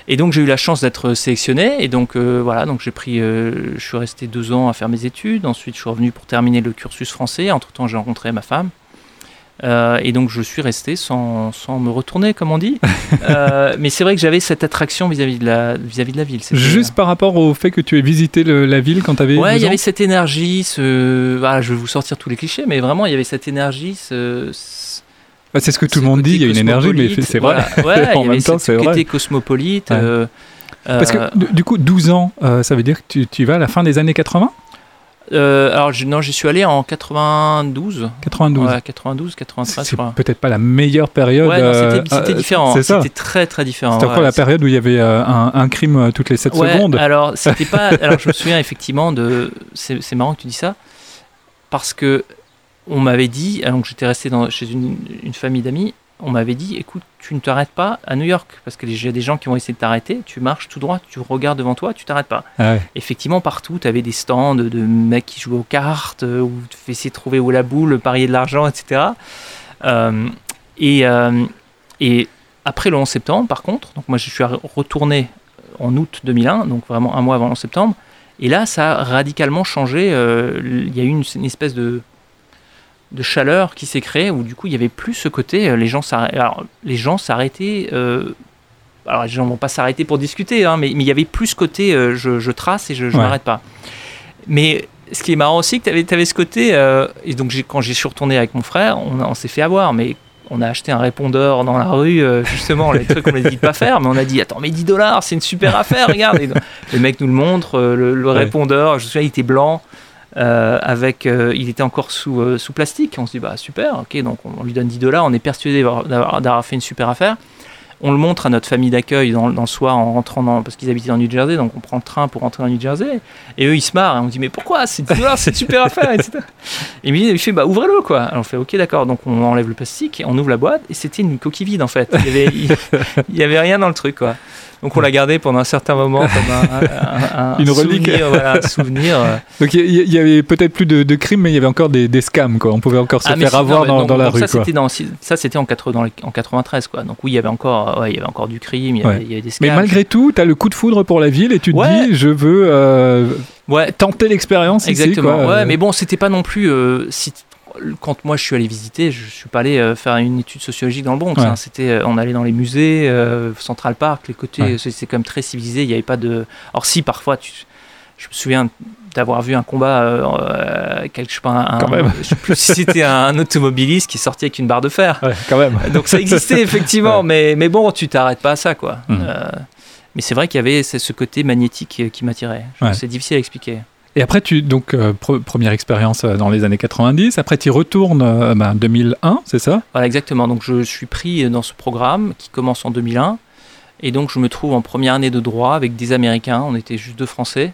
Et donc j'ai eu la chance d'être sélectionné. Et donc euh, voilà, donc j'ai pris, euh, je suis resté deux ans à faire mes études. Ensuite, je suis revenu pour terminer le cursus français. Entre temps, j'ai rencontré ma femme. Euh, et donc je suis resté sans, sans me retourner, comme on dit. Mais c'est vrai que j'avais cette attraction vis-à-vis de la vis-à-vis de la ville. Juste par rapport au fait que tu aies visité le- la ville quand tu avais Ouais, il y avait cette énergie, ce... voilà, je vais vous sortir tous les clichés, mais vraiment, il y avait cette énergie, ce... Bah, C'est ce que tout le monde dit, il y a une énergie, mais c'est vrai. Voilà. Ouais, En y même temps, ce c'est vrai. cosmopolite. Ouais. euh, Parce que euh, du- coup, 12 ans, euh, ça veut dire que tu, tu vas à la fin des années 80 euh, alors, je- non, j'y suis allé en 92. 92. Ouais, 92, 93, je c'est peut-être pas la meilleure période. Ouais, euh, c'était euh, différent. C'était très, très différent. C'était encore ouais. la période où il y avait euh, un, un crime toutes les 7 Ouais, secondes. Alors, c'était pas. alors, je me souviens effectivement de. C'est marrant que tu dis ça. Parce que on m'avait dit, alors que j'étais resté dans, chez une, une famille d'amis, on m'avait dit écoute, tu ne t'arrêtes pas à New York. Parce que j'ai des gens qui vont essayer de t'arrêter. Tu marches tout droit, tu regardes devant toi, tu t'arrêtes pas. Ah ouais. Effectivement, partout, tu avais des stands de mecs qui jouaient aux cartes, euh, où tu fais essayer de trouver où la boule, parier de l'argent, etc. Euh, et, euh, et après le 11 septembre, par contre, donc moi je suis retourné en août 2001, donc vraiment un mois avant le 11 septembre, et là ça a radicalement changé. euh, Il y a eu une, une espèce de, de chaleur qui s'est créée où du coup il n'y avait plus ce côté, euh, les gens s'arrêtaient. Alors, les gens s'arrêtaient. euh, alors les gens vont pas s'arrêter pour discuter, hein, mais, mais il y avait plus ce côté euh, je, je trace et je ne Ouais. m'arrête pas. Mais ce qui est marrant aussi, que tu avais, ce côté, euh, et donc quand j'y suis retourné avec mon frère, on, s'est fait avoir, mais on a acheté un répondeur dans la rue, justement, les trucs qu'on a dit de pas faire, mais on a dit, attends, mais 10 dollars, c'est une super affaire, regarde. Et donc, le mec nous le montre, le, le Ouais. répondeur, je me souviens, il était blanc, euh, avec, euh, il était encore sous, euh, sous plastique. On se dit, bah super, ok, donc on, lui donne 10 dollars, on est persuadé d'avoir fait une super affaire. On le montre à notre famille d'accueil dans, dans le soir en rentrant dans, parce qu'ils habitaient dans New Jersey, donc on prend le train pour rentrer dans New Jersey. Et eux, ils se marrent. Et on dit, mais pourquoi C'est 10 dollars, c'est une super affaire, etc. Et il me dit, il fait, bah ouvrez-le, quoi. Alors on fait, ok, d'accord. Donc on enlève le plastique, on ouvre la boîte, et c'était une coquille vide, en fait. Il y avait, il, y avait rien dans le truc, quoi. Donc on l'a gardé pendant un certain moment comme un, un- un Une relique. souvenir, voilà, un souvenir. euh. Donc il y, avait peut-être plus de, de crimes, mais il y avait encore des, des scams, quoi. On pouvait encore se Ah, faire avoir non, dans, donc- dans la donc rue, ça, quoi. c'était dans, ça, c'était en, 80 dans les- en 93, quoi. Donc oui, il y avait encore, ouais, il y avait encore du crime, il y avait, Ouais. il y avait des Mais scams. malgré tout, tu as le coup de foudre pour la ville et tu te Ouais. dis, je veux euh, tenter l'expérience ici, Exactement. quoi. Mais bon, c'était pas non plus. euh, si- quand moi je suis allé visiter, je suis pas allé euh, faire une étude sociologique dans le Bronx. Hein. C'était, on allait dans les musées, euh, Central Park, les côtés. C'est, quand même très civilisé. Il n'y avait pas de. Alors si parfois, tu, je me souviens d'avoir vu un combat, euh, euh, quelque, je sais pas, un, Quand même. je sais plus si c'était un automobiliste qui sortait avec une barre de fer. Ouais, quand même. Donc ça existait effectivement, Ouais. mais, mais bon, tu t'arrêtes pas à ça, quoi. Mhm. Euh, mais c'est vrai qu'il y avait ce côté magnétique euh, qui m'attirait. Ouais. C'est difficile à expliquer. Et après, tu donc euh, pre- première expérience euh, dans les années 90. Après, tu retournes euh, ben, 2001, c'est ça? Voilà, exactement. Donc, je suis pris dans ce programme qui commence en 2001. Et donc, je me trouve en première année de droit avec des Américains. On était juste deux Français.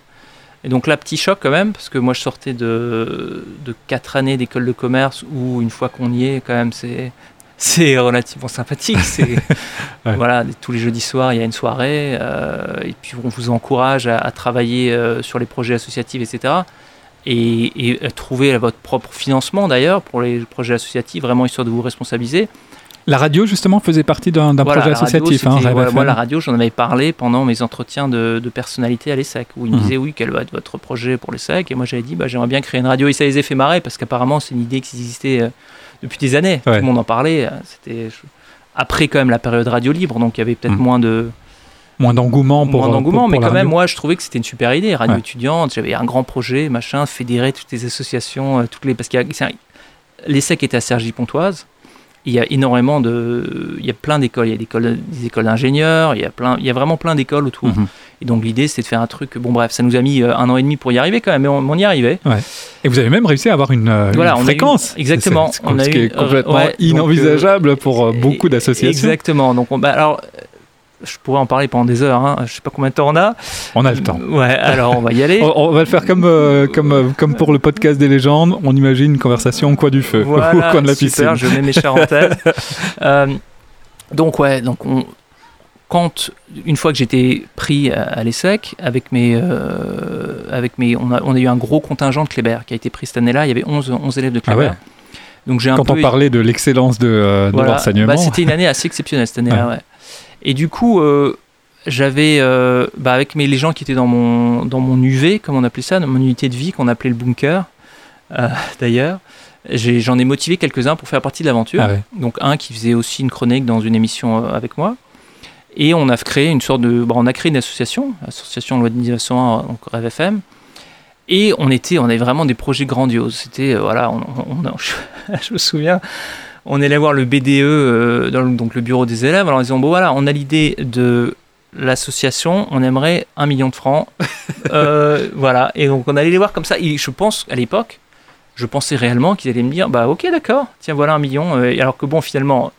Et donc, là, petit choc quand même, parce que moi, je sortais de, de quatre années d'école de commerce où, une fois qu'on y est, quand même, c'est c'est relativement sympathique. C'est Ouais. voilà, tous les jeudis soirs, il y a une soirée, euh, et puis on vous encourage à, à travailler euh, sur les projets associatifs, etc. Et, et à trouver votre propre financement d'ailleurs pour les projets associatifs, vraiment histoire de vous responsabiliser. La radio, justement, faisait partie d'un Voilà, projet radio, associatif. hein, moi, la radio, j'en avais parlé pendant mes entretiens de, de personnalité à l'ESSEC, où ils me Mhm. disaient oui, quel va être votre projet pour l'ESSEC Et moi, j'avais dit, bah, j'aimerais bien créer une radio. Et ça les a fait marrer, parce qu'apparemment, c'est une idée qui existait euh, depuis des années. Ouais. Tout le monde en parlait. euh, C'était après, quand même, la période radio libre, donc il y avait peut-être Mhm. moins de Moins d'engouement pour. moins d'engouement, mais quand même, moi, je trouvais que c'était une super idée. Radio Ouais. étudiante, j'avais un grand projet, machin, fédérer toutes les associations, euh, toutes les. Parce qu'il y a. L'ESSEC était à Cergy-Pontoise. Il y a énormément de. Il y a plein d'écoles. Il y a des écoles, des écoles d'ingénieurs, il, y a plein, il y a vraiment plein d'écoles autour. Mhm. Et donc, l'idée, c'était de faire un truc. Bon, bref, ça nous a mis euh, un an et demi pour y arriver quand même, mais on, on y arrivait. Et vous avez même réussi à avoir une, Voilà, une on a eu- fréquence. exactement. C'est- c'est- On a ce qui eu- est complètement euh, ouais, donc, inenvisageable pour euh, beaucoup d'associations. Exactement. Donc, on, bah, alors. Je pourrais en parler pendant des heures, hein. je sais pas combien de temps on a. On a le temps. Ouais, alors on va y aller. On, on va le faire comme, euh, comme, euh, comme pour le podcast des légendes. On imagine une conversation au coin du feu, Voilà, au coin de la super, piscine. je mets mes charentaises. Euh, donc ouais, donc on, quand une fois que j'étais pris à, à l'ESSEC avec mes, euh, avec mes, on a, on a eu un gros contingent de Kléber qui a été pris cette année-là. Il y avait 11, 11 élèves de Ah Kléber. ouais. Donc j'ai un Quand peu on parlait de l'excellence de, euh, de voilà. l'enseignement. Bah, c'était une année assez exceptionnelle cette année-là. ouais. Et du coup, euh, j'avais, euh, bah, avec mes, les gens qui étaient dans mon, dans mon UV, comme on appelait ça, dans mon unité de vie qu'on appelait le bunker, euh, d'ailleurs, j'en ai, motivé quelques-uns pour faire partie de l'aventure. Ah ouais. Donc un qui faisait aussi une chronique dans une émission avec moi. Et on a créé une sorte de, bah, on a créé une association, association Loi de 1901, donc Rêve FM. Et on était, on avait vraiment des projets grandioses. C'était, euh, voilà, on, on- on- je me souviens, on allait voir le BDE, euh, dans le- donc le bureau des élèves, alors en disant, bon voilà, on a l'idée de l'association, on aimerait un million de francs. Euh, voilà, et donc on allait les voir comme ça. Et je pense, à l'époque, je pensais réellement qu'ils allaient me dire, bah ok, d'accord, tiens, voilà un million. Euh, et alors que bon, finalement,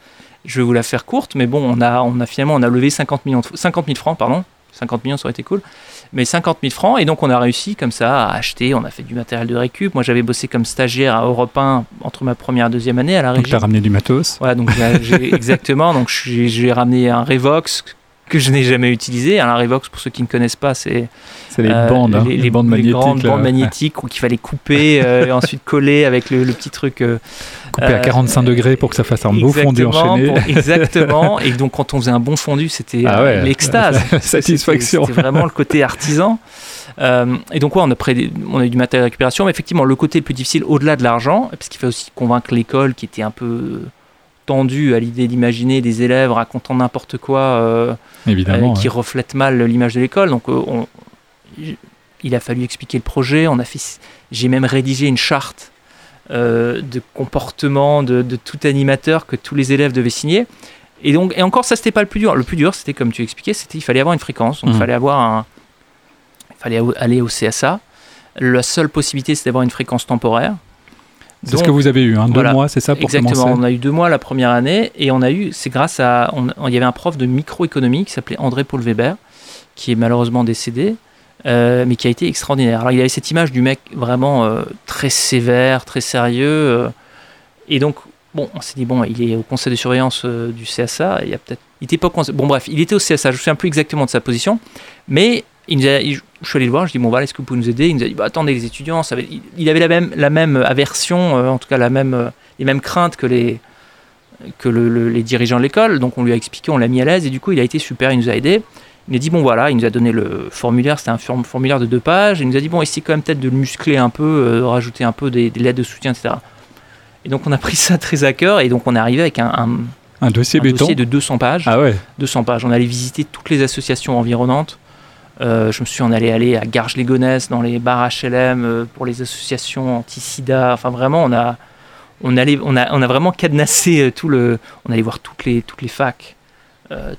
je vais vous la faire courte, mais bon, on a, on a finalement, on a levé 50, millions de- 50 000 francs, pardon. 50 millions, ça aurait été cool. Mais 50 000 francs, et donc on a réussi comme ça à acheter, on a fait du matériel de récup. Moi, j'avais bossé comme stagiaire à Europe 1 entre ma première et deuxième année à la Donc, tu ramené du matos. Voilà, donc j'ai- j'ai- exactement. Donc j'ai j'ai ramené un Revox que je n'ai jamais utilisé. Un Revox, pour ceux qui ne connaissent pas, c'est C'est les euh, bandes, hein, les, bandes les magnétiques. grandes là. bandes magnétiques qu'il fallait couper euh, et ensuite coller avec le, le petit truc. euh, Coupé à euh, 45 degrés pour que ça fasse un beau fondu enchaîné. pour- exactement. Et donc quand on faisait un bon fondu, c'était Ah euh, ouais, l'extase. satisfaction. C'était vraiment le côté artisan. Euh, et donc, ouais, on a, pré- on a eu du matériel de récupération, mais effectivement, le côté le plus difficile, au-delà de l'argent, parce qu'il faut aussi convaincre l'école qui était un peu tendue à l'idée d'imaginer des élèves racontant n'importe quoi euh, Évidemment. euh, qui ouais. reflète mal l'image de l'école. Donc, euh, on- il a fallu expliquer le projet. On a fait, j'ai même rédigé une charte de comportement de, de tout animateur que tous les élèves devaient signer. Et donc, et encore, ça c'était pas le plus dur. Le plus dur, c'était comme tu expliquais, c'était il fallait avoir une fréquence. Donc, il Mhm. fallait avoir un, il fallait aller au CSA. La seule possibilité, c'était d'avoir une fréquence temporaire. C'est ce que vous avez eu, hein, deux voilà. mois, c'est ça pour Exactement, commencer on a eu deux mois la première année et on a eu, c'est grâce à, il y avait un prof de microéconomie qui s'appelait André Paul Weber, qui est malheureusement décédé, euh, mais qui a été extraordinaire. Alors il avait cette image du mec vraiment euh, très sévère, très sérieux, euh, et donc bon, on s'est dit bon, il est au conseil de surveillance du CSA, il y a peut-être, il était pas au conseil- bon bref, il était au CSA, je me souviens plus exactement de sa position, mais il nous a- il- je suis allé le voir, je dis bon voilà, est-ce que vous pouvez nous aider? Il nous a dit bah, attendez les étudiants, ça va- il, avait la même, la même aversion, euh, en tout cas la même, euh, les mêmes craintes que les que le- le- les dirigeants de l'école, donc on lui a expliqué, on l'a mis à l'aise et du coup il a été super, il nous a aidé. Il a dit bon voilà, il nous a donné le formulaire, c'était un form- formulaire de deux pages, et il nous a dit bon essayez quand même peut-être de le muscler un peu, euh, de rajouter un peu des, des lettres de soutien, etc. Et donc on a pris ça très à cœur et donc on est arrivé avec un, un- Un dossier un béton. dossier de 200 pages. Ah ouais. 200 pages. On allait visiter toutes les associations environnantes. Euh, je me suis en allé aller à Garges-les-Gonesse, dans les bars HLM, euh, pour les associations anti-sida. Enfin, vraiment, on a, on, allait, on, a, on a vraiment cadenassé euh, tout le. On allait voir toutes les, toutes les facs,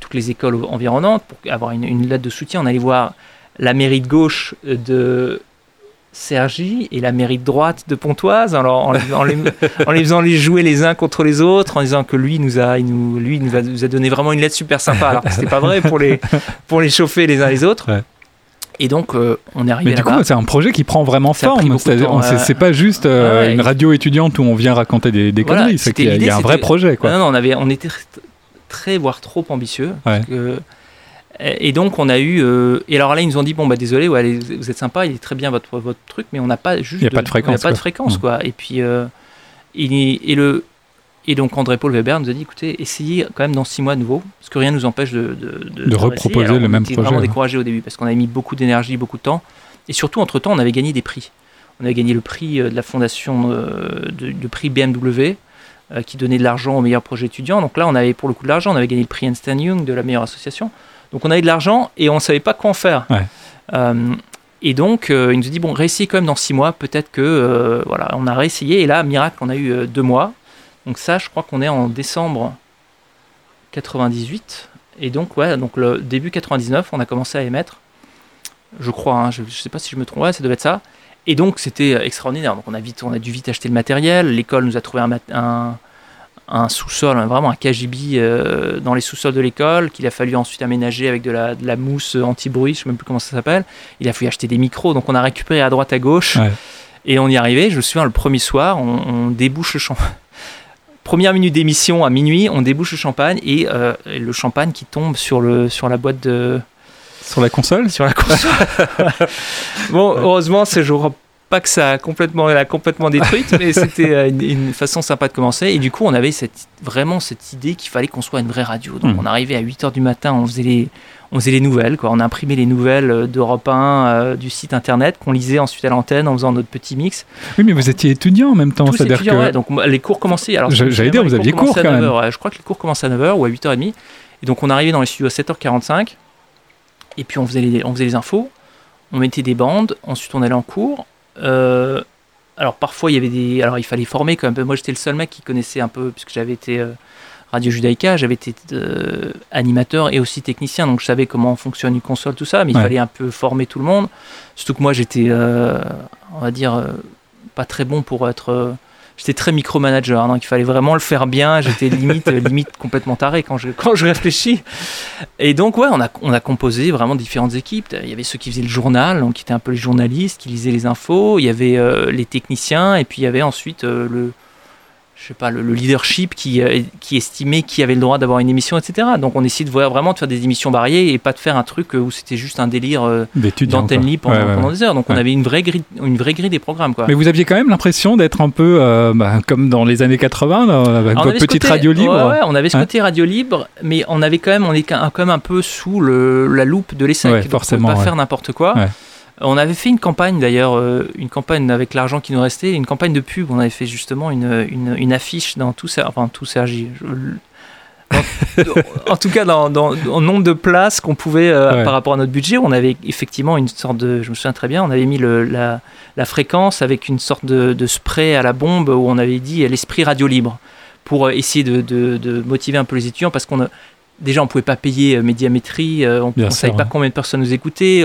toutes les écoles environnantes pour avoir une, une lettre de soutien. On allait voir la mairie de gauche de Cergy et la mairie de droite de Pontoise, alors en, les- en les, en les faisant les jouer les uns contre les autres, en disant que lui nous a, il nous, lui nous a, nous a donné vraiment une lettre super sympa, alors que c'était pas vrai pour les, pour les chauffer les uns les autres. Ouais. Et donc, euh, on est arrivé Mais du coup, c'est un projet qui prend vraiment Ça forme. c'est euh, pas juste euh, ouais, une radio étudiante où on vient raconter des, des Voilà, conneries. C'est qu'il y a, un vrai projet. Quoi. Non, non, on, avait, on était très, voire trop ambitieux. parce Ouais. que- et donc, on a eu. euh, et alors là, ils nous ont dit bon, bah désolé, ouais, allez, vous êtes sympa, il est très bien votre, votre truc, mais on n'a pas juste. Il y a pas de fréquence, on n'a pas de fréquence, quoi. Et puis. euh, et, et le. Et donc André Paul Weber nous a dit écoutez, essayez quand même dans six mois de nouveau, parce que rien ne nous empêche de, de, De reproposer Alors, le on même était projet, vraiment ouais. découragé au début, parce qu'on avait mis beaucoup d'énergie, beaucoup de temps. Et surtout, entre-temps, on avait gagné des prix. On avait gagné le prix euh, de la fondation, euh, prix BMW, qui donnait de l'argent aux meilleurs projets étudiants. Donc là, on avait pour le coup de l'argent, on avait gagné le prix Einstein Young de la meilleure association. Donc on avait de l'argent et on ne savait pas quoi en faire. Ouais. Euh, et donc, euh, il nous a dit, bon, réessayez quand même dans six mois, peut-être que, euh, voilà, on a réessayé. Et là, miracle, on a eu deux mois. Donc ça, je crois qu'on est en décembre 98. Et donc, ouais, donc le début 99, on a commencé à émettre. Je crois, hein, je ne sais pas si je me trompe, ouais, ça devait être ça. Et donc, c'était extraordinaire. Donc, on a, vite, on a dû vite acheter le matériel. L'école nous a trouvé un, un, un sous-sol, vraiment un KGB euh, dans les sous-sols de l'école, qu'il a fallu ensuite aménager avec de la, de la mousse anti-bruit, je ne sais même plus comment ça s'appelle. Il a fallu acheter des micros. Donc, on a récupéré à droite, à gauche. Ouais. Et on y est arrivé. Je me souviens, le premier soir, on, on débouche le champagne. Première minute d'émission à minuit, on débouche le champagne et euh, le champagne qui tombe sur, le, sur la boîte de, Sur la console? Sur la console. bon, heureusement, ce jour pas que ça a complètement, elle a complètement détruite, mais c'était euh, une, une façon sympa de commencer. Et du coup, on avait cette, vraiment cette idée qu'il fallait qu'on soit une vraie radio. Donc, Mhm. on arrivait à 8h du matin, on faisait les, on faisait les nouvelles. Quoi. On a imprimé les nouvelles euh, d'Europe 1, euh, du site internet, qu'on lisait ensuite à l'antenne en faisant notre petit mix. Oui, mais vous étiez étudiant en même temps. C'est-à-dire que ouais. Donc, les cours commençaient. Alors, J'allais dire, vous aviez cours, quand même. 9h, ouais. Je crois que les cours commençaient à 9h ou à 8h30. Et donc, on arrivait dans les studios à 7h45. Et puis, on faisait les, on faisait les infos. On mettait des bandes. Ensuite, on allait en cours. Euh, alors, parfois, il y avait des. Alors, il fallait former quand même. Moi, j'étais le seul mec qui connaissait un peu, puisque j'avais été. euh, Radio Judaïka, j'avais été euh, animateur et aussi technicien, donc je savais comment fonctionne une console, tout ça, mais il fallait un peu former tout le monde. Surtout que moi, j'étais, on va dire, pas très bon pour être. J'étais très micromanager, donc il fallait vraiment le faire bien. J'étais limite, limite complètement taré quand je, quand je réfléchis. Et donc, ouais, on a, on a composé vraiment différentes équipes. Il y avait ceux qui faisaient le journal, donc qui étaient un peu les journalistes, qui lisaient les infos. Il y avait euh, les techniciens, et puis il y avait ensuite euh, le je sais pas, le, le leadership qui, euh, qui estimait qui avait le droit d'avoir une émission, etc. Donc on essayait de voir vraiment de faire des émissions variées et pas de faire un truc euh, où c'était juste un délire euh, d'antenne libre pendant, Ouais, ouais, pendant ouais. des heures. Donc on avait une vraie grille, une vraie grille des programmes, quoi. Mais vous aviez quand même l'impression d'être un peu euh, bah, comme dans les années 80, là, avec votre petite côté- radio libre. On avait ce côté radio libre, mais on avait quand même, on est quand même un peu sous le, la loupe de forcément, On pouvait pas faire n'importe quoi. On avait fait une campagne d'ailleurs, euh, une campagne avec l'argent qui nous restait, une campagne de pub. On avait fait justement une, une, une affiche dans tout enfin tout Sergi. en tout cas, dans, dans, en nombre de places qu'on pouvait euh, Ouais. par rapport à notre budget, on avait effectivement une sorte de, je me souviens très bien, on avait mis le, la, la fréquence avec une sorte de, de spray à la bombe où on avait dit euh, l'esprit radio libre pour essayer de, de, de motiver un peu les étudiants parce qu'on a- déjà on pouvait pas payer euh, médiamétrie, euh, on ne savait pas combien de personnes nous écoutaient.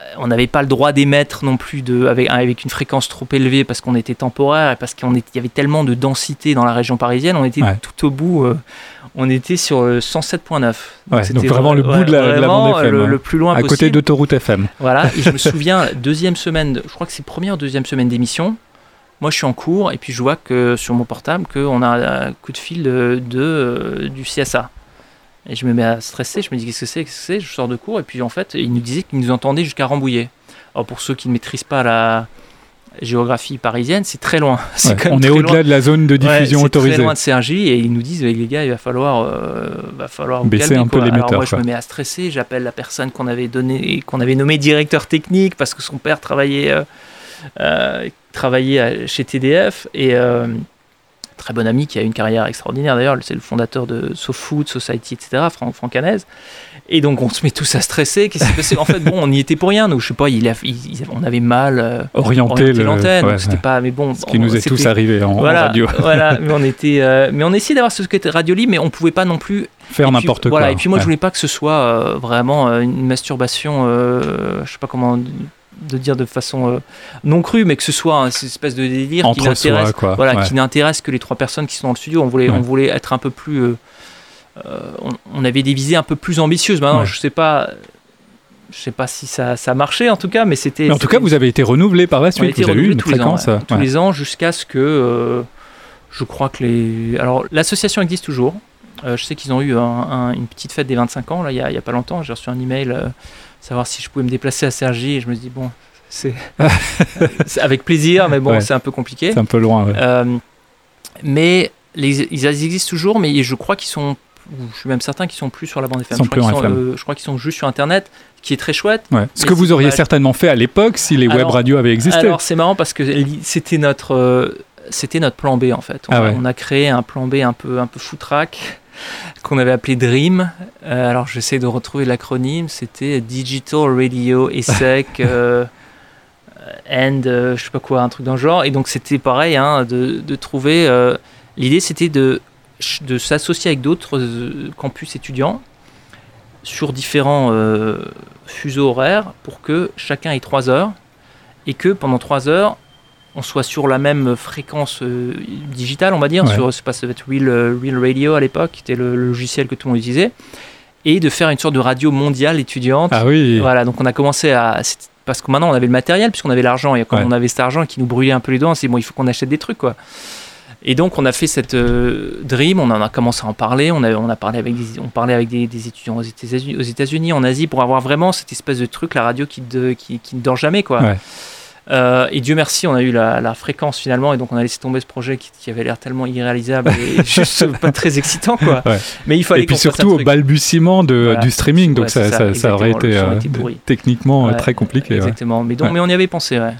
Euh, On n'avait pas le droit d'émettre non plus de, avec, avec une fréquence trop élevée parce qu'on était temporaire et parce qu'il y avait tellement de densité dans la région parisienne. On était Ouais. tout au bout, euh, on était sur le 107.9. Ouais, c'était donc vraiment le bout ouais, de la- de la vraiment, bande FM, le, ouais. le plus loin à possible. côté d'autoroute FM. Voilà, et je me souviens, deuxième semaine, je crois que c'est première ou deuxième semaine d'émission. Moi, je suis en cours et puis je vois que sur mon portable qu'on a un coup de fil de, de, euh, du CSA. Et je me mets à stresser, je me dis qu'est-ce que c'est, qu'est-ce que c'est, je sors de cours et puis en fait, il nous disait qu'il nous entendait jusqu'à Rambouillet. Alors pour ceux qui ne maîtrisent pas la géographie parisienne, c'est très loin. C'est Ouais, quand même On est au-delà de la zone de Ouais, diffusion c'est autorisée. très loin de CRJ et ils nous disent les gars il va falloir euh, va falloir Baisser calmer, un peu l'émetteur, Alors moi je me mets à stresser, j'appelle la personne qu'on avait donné qu'on avait nommé directeur technique parce que son père travaillait euh, euh, travaillait chez TDF et euh, très bon ami qui a une carrière extraordinaire d'ailleurs, c'est le fondateur de SoFood, Society, etc. Franck Hanez. Et donc on se met tous à stresser. Qu'est-ce qui s'est passé? En fait, bon, on n'y était pour rien. Donc je sais pas, il a- il- on avait mal euh, orienté l'antenne. ouais, c'était ouais. pas. Mais bon, Ce qui nous est tous arrivé en, en voilà, radio. voilà, mais on était, euh, mais on essayait d'avoir ce côté radio libre, mais on pouvait pas non plus Faire n'importe quoi. Voilà, et puis moi Ouais. je voulais pas que ce soit euh, vraiment une masturbation, je sais pas comment de dire de façon euh, non crue, mais que ce soit une espèce de délire qui Entre n'intéresse, voilà, Ouais. qui n'intéresse que les trois personnes qui sont dans le studio. On voulait, Ouais. on voulait être un peu plus, euh, euh, on, on avait des visées un peu plus ambitieuses. Maintenant, Ouais. je sais pas. je sais pas si ça, ça a marché en tout cas, mais c'était. Mais en tout cas, vous avez été renouvelé par la suite. Vous avez eu une tous les ans, tous les ans jusqu'à ce que je crois que les. Alors l'association existe toujours. Euh, je sais qu'ils ont eu un- un- une petite fête des 25 ans là, il y a, il y a pas longtemps. J'ai reçu un email euh, savoir si je pouvais me déplacer à Cergy et je me dis bon, c'est avec plaisir, mais bon, Ouais. c'est un peu compliqué. C'est un peu loin. ouais. Euh, mais les, ils existent toujours, mais je crois qu'ils sont, je suis même certain qu'ils sont plus sur la bande FM. Ils sont je, crois plus qu'ils sont, euh, je crois qu'ils sont juste sur Internet, qui est très chouette. Ouais. Ce que vous auriez certainement fait à l'époque si les web radios avaient existé. Alors c'est marrant parce que c'était notre, euh, c'était notre plan B en fait. On, Ah ouais. on a créé un plan B un peu, un peu foutraque qu'on avait appelé Dream. Euh, alors j'essaie de retrouver l'acronyme. C'était Digital Radio ESSEC euh, and euh, je sais pas quoi, un truc dans le genre. Et donc c'était pareil, hein, de, de trouver. euh, L'idée c'était de, de s'associer avec d'autres campus étudiants sur différents fuseaux horaires pour que chacun ait trois heures et que pendant trois heures on soit sur la même fréquence euh, digitale, on va dire, Ouais. sur, pas, ça va être Real, euh, Real Radio à l'époque, qui était le, le logiciel que tout le monde utilisait, et de faire une sorte de radio mondiale étudiante. Ah oui. Voilà, donc on a commencé à. Parce que maintenant on avait le matériel, puisqu'on avait l'argent, et quand Ouais. on avait cet argent qui nous brûlait un peu les doigts, on s'est dit, bon, il faut qu'on achète des trucs, quoi. Et donc on a fait cette euh, dream, on en a commencé à en parler, on a, on a parlé avec des, on parlait avec des, des étudiants aux États-Unis, aux États-Unis, en Asie, pour avoir vraiment cette espèce de truc, la radio qui, de- qui, qui ne dort jamais, quoi. Ouais. Euh, et Dieu merci, on a eu la, la fréquence finalement, et donc on a laissé tomber ce projet qui, qui avait l'air tellement irréalisable et juste pas très excitant, quoi. Ouais. Mais il fallait Et puis surtout au balbutiement de, Voilà. du streaming, donc Ouais, ça, ça, ça, ça aurait été euh, techniquement euh, Ouais, très compliqué. Exactement. Mais, donc, mais on y avait pensé, ouais.